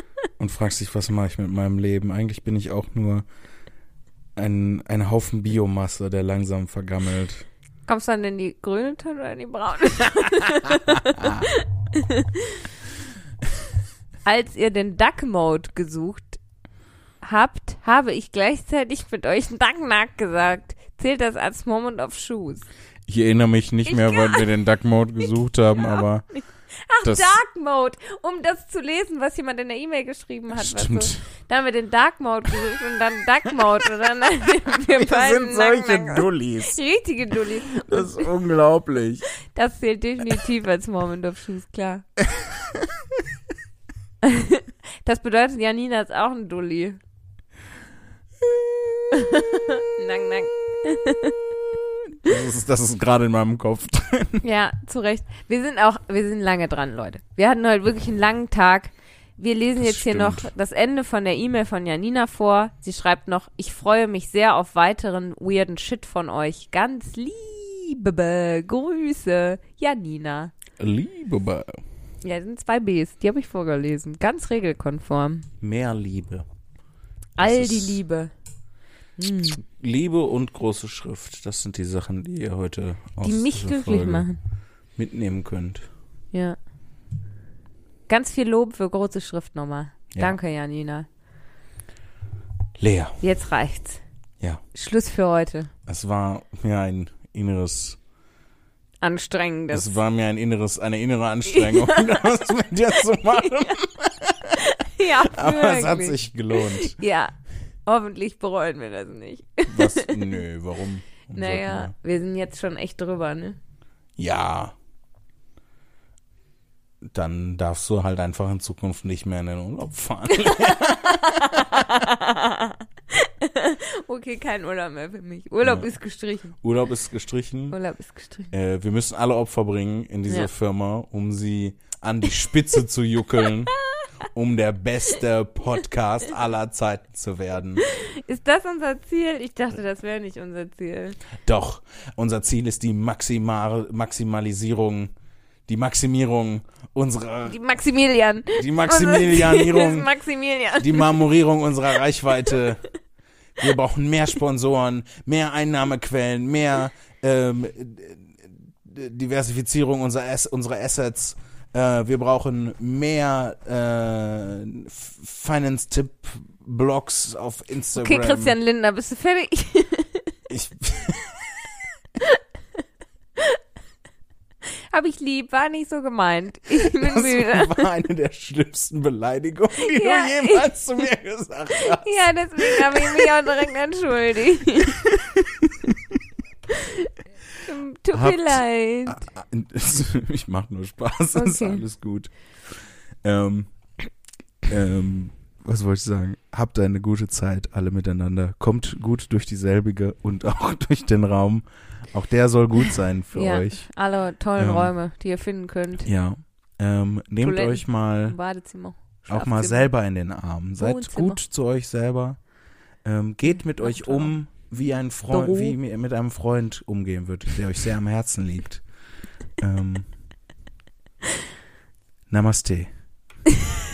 und fragst dich, was mache ich mit meinem Leben? Eigentlich bin ich auch nur ein, ein Haufen Biomasse, der langsam vergammelt. Kommst du dann in die grüne Tonne oder in die braune? Als ihr den Duck Mode gesucht habt, habe ich gleichzeitig mit euch Duck gesagt. Zählt das als Moment of Shoes? Ich erinnere mich nicht Ich mehr, weil wir den Duck Mode gesucht haben, aber Ach, Das- Dark Mode, um das zu lesen, was jemand in der E-Mail geschrieben hat. weißt du? stimmt. Da haben wir den Dark Mode gesucht und dann Duck Mode und dann wir beiden nack, nack. Dullis. Richtige Dullis. Das ist unglaublich. Das zählt definitiv als Moment of Shoes, klar. Das bedeutet, Janina ist auch ein Dulli. Nang, nang. Das ist, das ist gerade in meinem Kopf. Ja, zu Recht. Wir sind auch, wir sind lange dran, Leute. Wir hatten heute wirklich einen langen Tag. Wir lesen Das jetzt hier noch stimmt. das Ende von der E-Mail von Janina vor. Sie schreibt noch, ich freue mich sehr auf weiteren weirden Shit von euch. Ganz liebe Grüße, Janina. Liebe, Ja, das sind zwei Bs, die habe ich vorgelesen. Ganz regelkonform. mehr Liebe. All Das die ist- Liebe. Hm, Liebe und große Schrift, das sind die Sachen, die ihr heute aus die mich glücklich Folge machen. mitnehmen könnt. Ja. Ganz viel Lob für große Schrift nochmal. Ja. Danke, Janina. Lea, Jetzt reicht's. ja, Schluss für heute. es war mir ein inneres, Anstrengendes. es war mir ein inneres, eine innere Anstrengung, das mit dir zu machen. ja, Aber es hat sich gelohnt. Ja, hoffentlich bereuen wir das nicht. Was? Nö, warum? warum Naja, wir sind jetzt schon echt drüber, ne? Ja. Dann darfst du halt einfach in Zukunft nicht mehr in den Urlaub fahren. Okay, kein Urlaub mehr für mich. Urlaub Ja. ist gestrichen. Urlaub ist gestrichen. Urlaub ist gestrichen. Äh, wir müssen alle Opfer bringen in dieser Ja. Firma, um sie an die Spitze zu juckeln, um der beste Podcast aller Zeiten zu werden. Ist das unser Ziel? Ich dachte, das wäre nicht unser Ziel. Doch, unser Ziel ist die Maximal Maximalisierung, die Maximierung unserer, Die Maximilian. die Maximilianierung, Maximilian. die Marmorierung unserer Reichweite. Wir brauchen mehr Sponsoren, mehr Einnahmequellen, mehr ähm, äh, Diversifizierung unserer, Ass unserer Assets. Äh, wir brauchen mehr äh, Finance-Tipp-Blogs auf Instagram. Okay, Christian Lindner, bist du fertig? Ich, Hab ich lieb, war nicht so gemeint. Ich bin das müde. war eine der schlimmsten Beleidigungen, die Ja, du jemals zu mir gesagt hast. Ja, deswegen habe ich mich auch direkt entschuldigt. Tut mir leid. Ich mach nur Spaß, das ist Okay. alles gut. Ähm, ähm, was wollte ich sagen? Habt eine gute Zeit, alle miteinander. Kommt gut durch dieselbige und auch durch den Raum. Auch der soll gut sein für Ja. euch. Alle tollen Ähm, Räume, die ihr finden könnt. Ja. Ähm, nehmt Toiletten. euch mal auch mal selber in den Arm. Seid gut zu euch selber. Ähm, geht mit euch um, wie ein Freund, Büro. wie mit einem Freund umgehen würdet, der euch sehr am Herzen liegt. ähm, Namaste.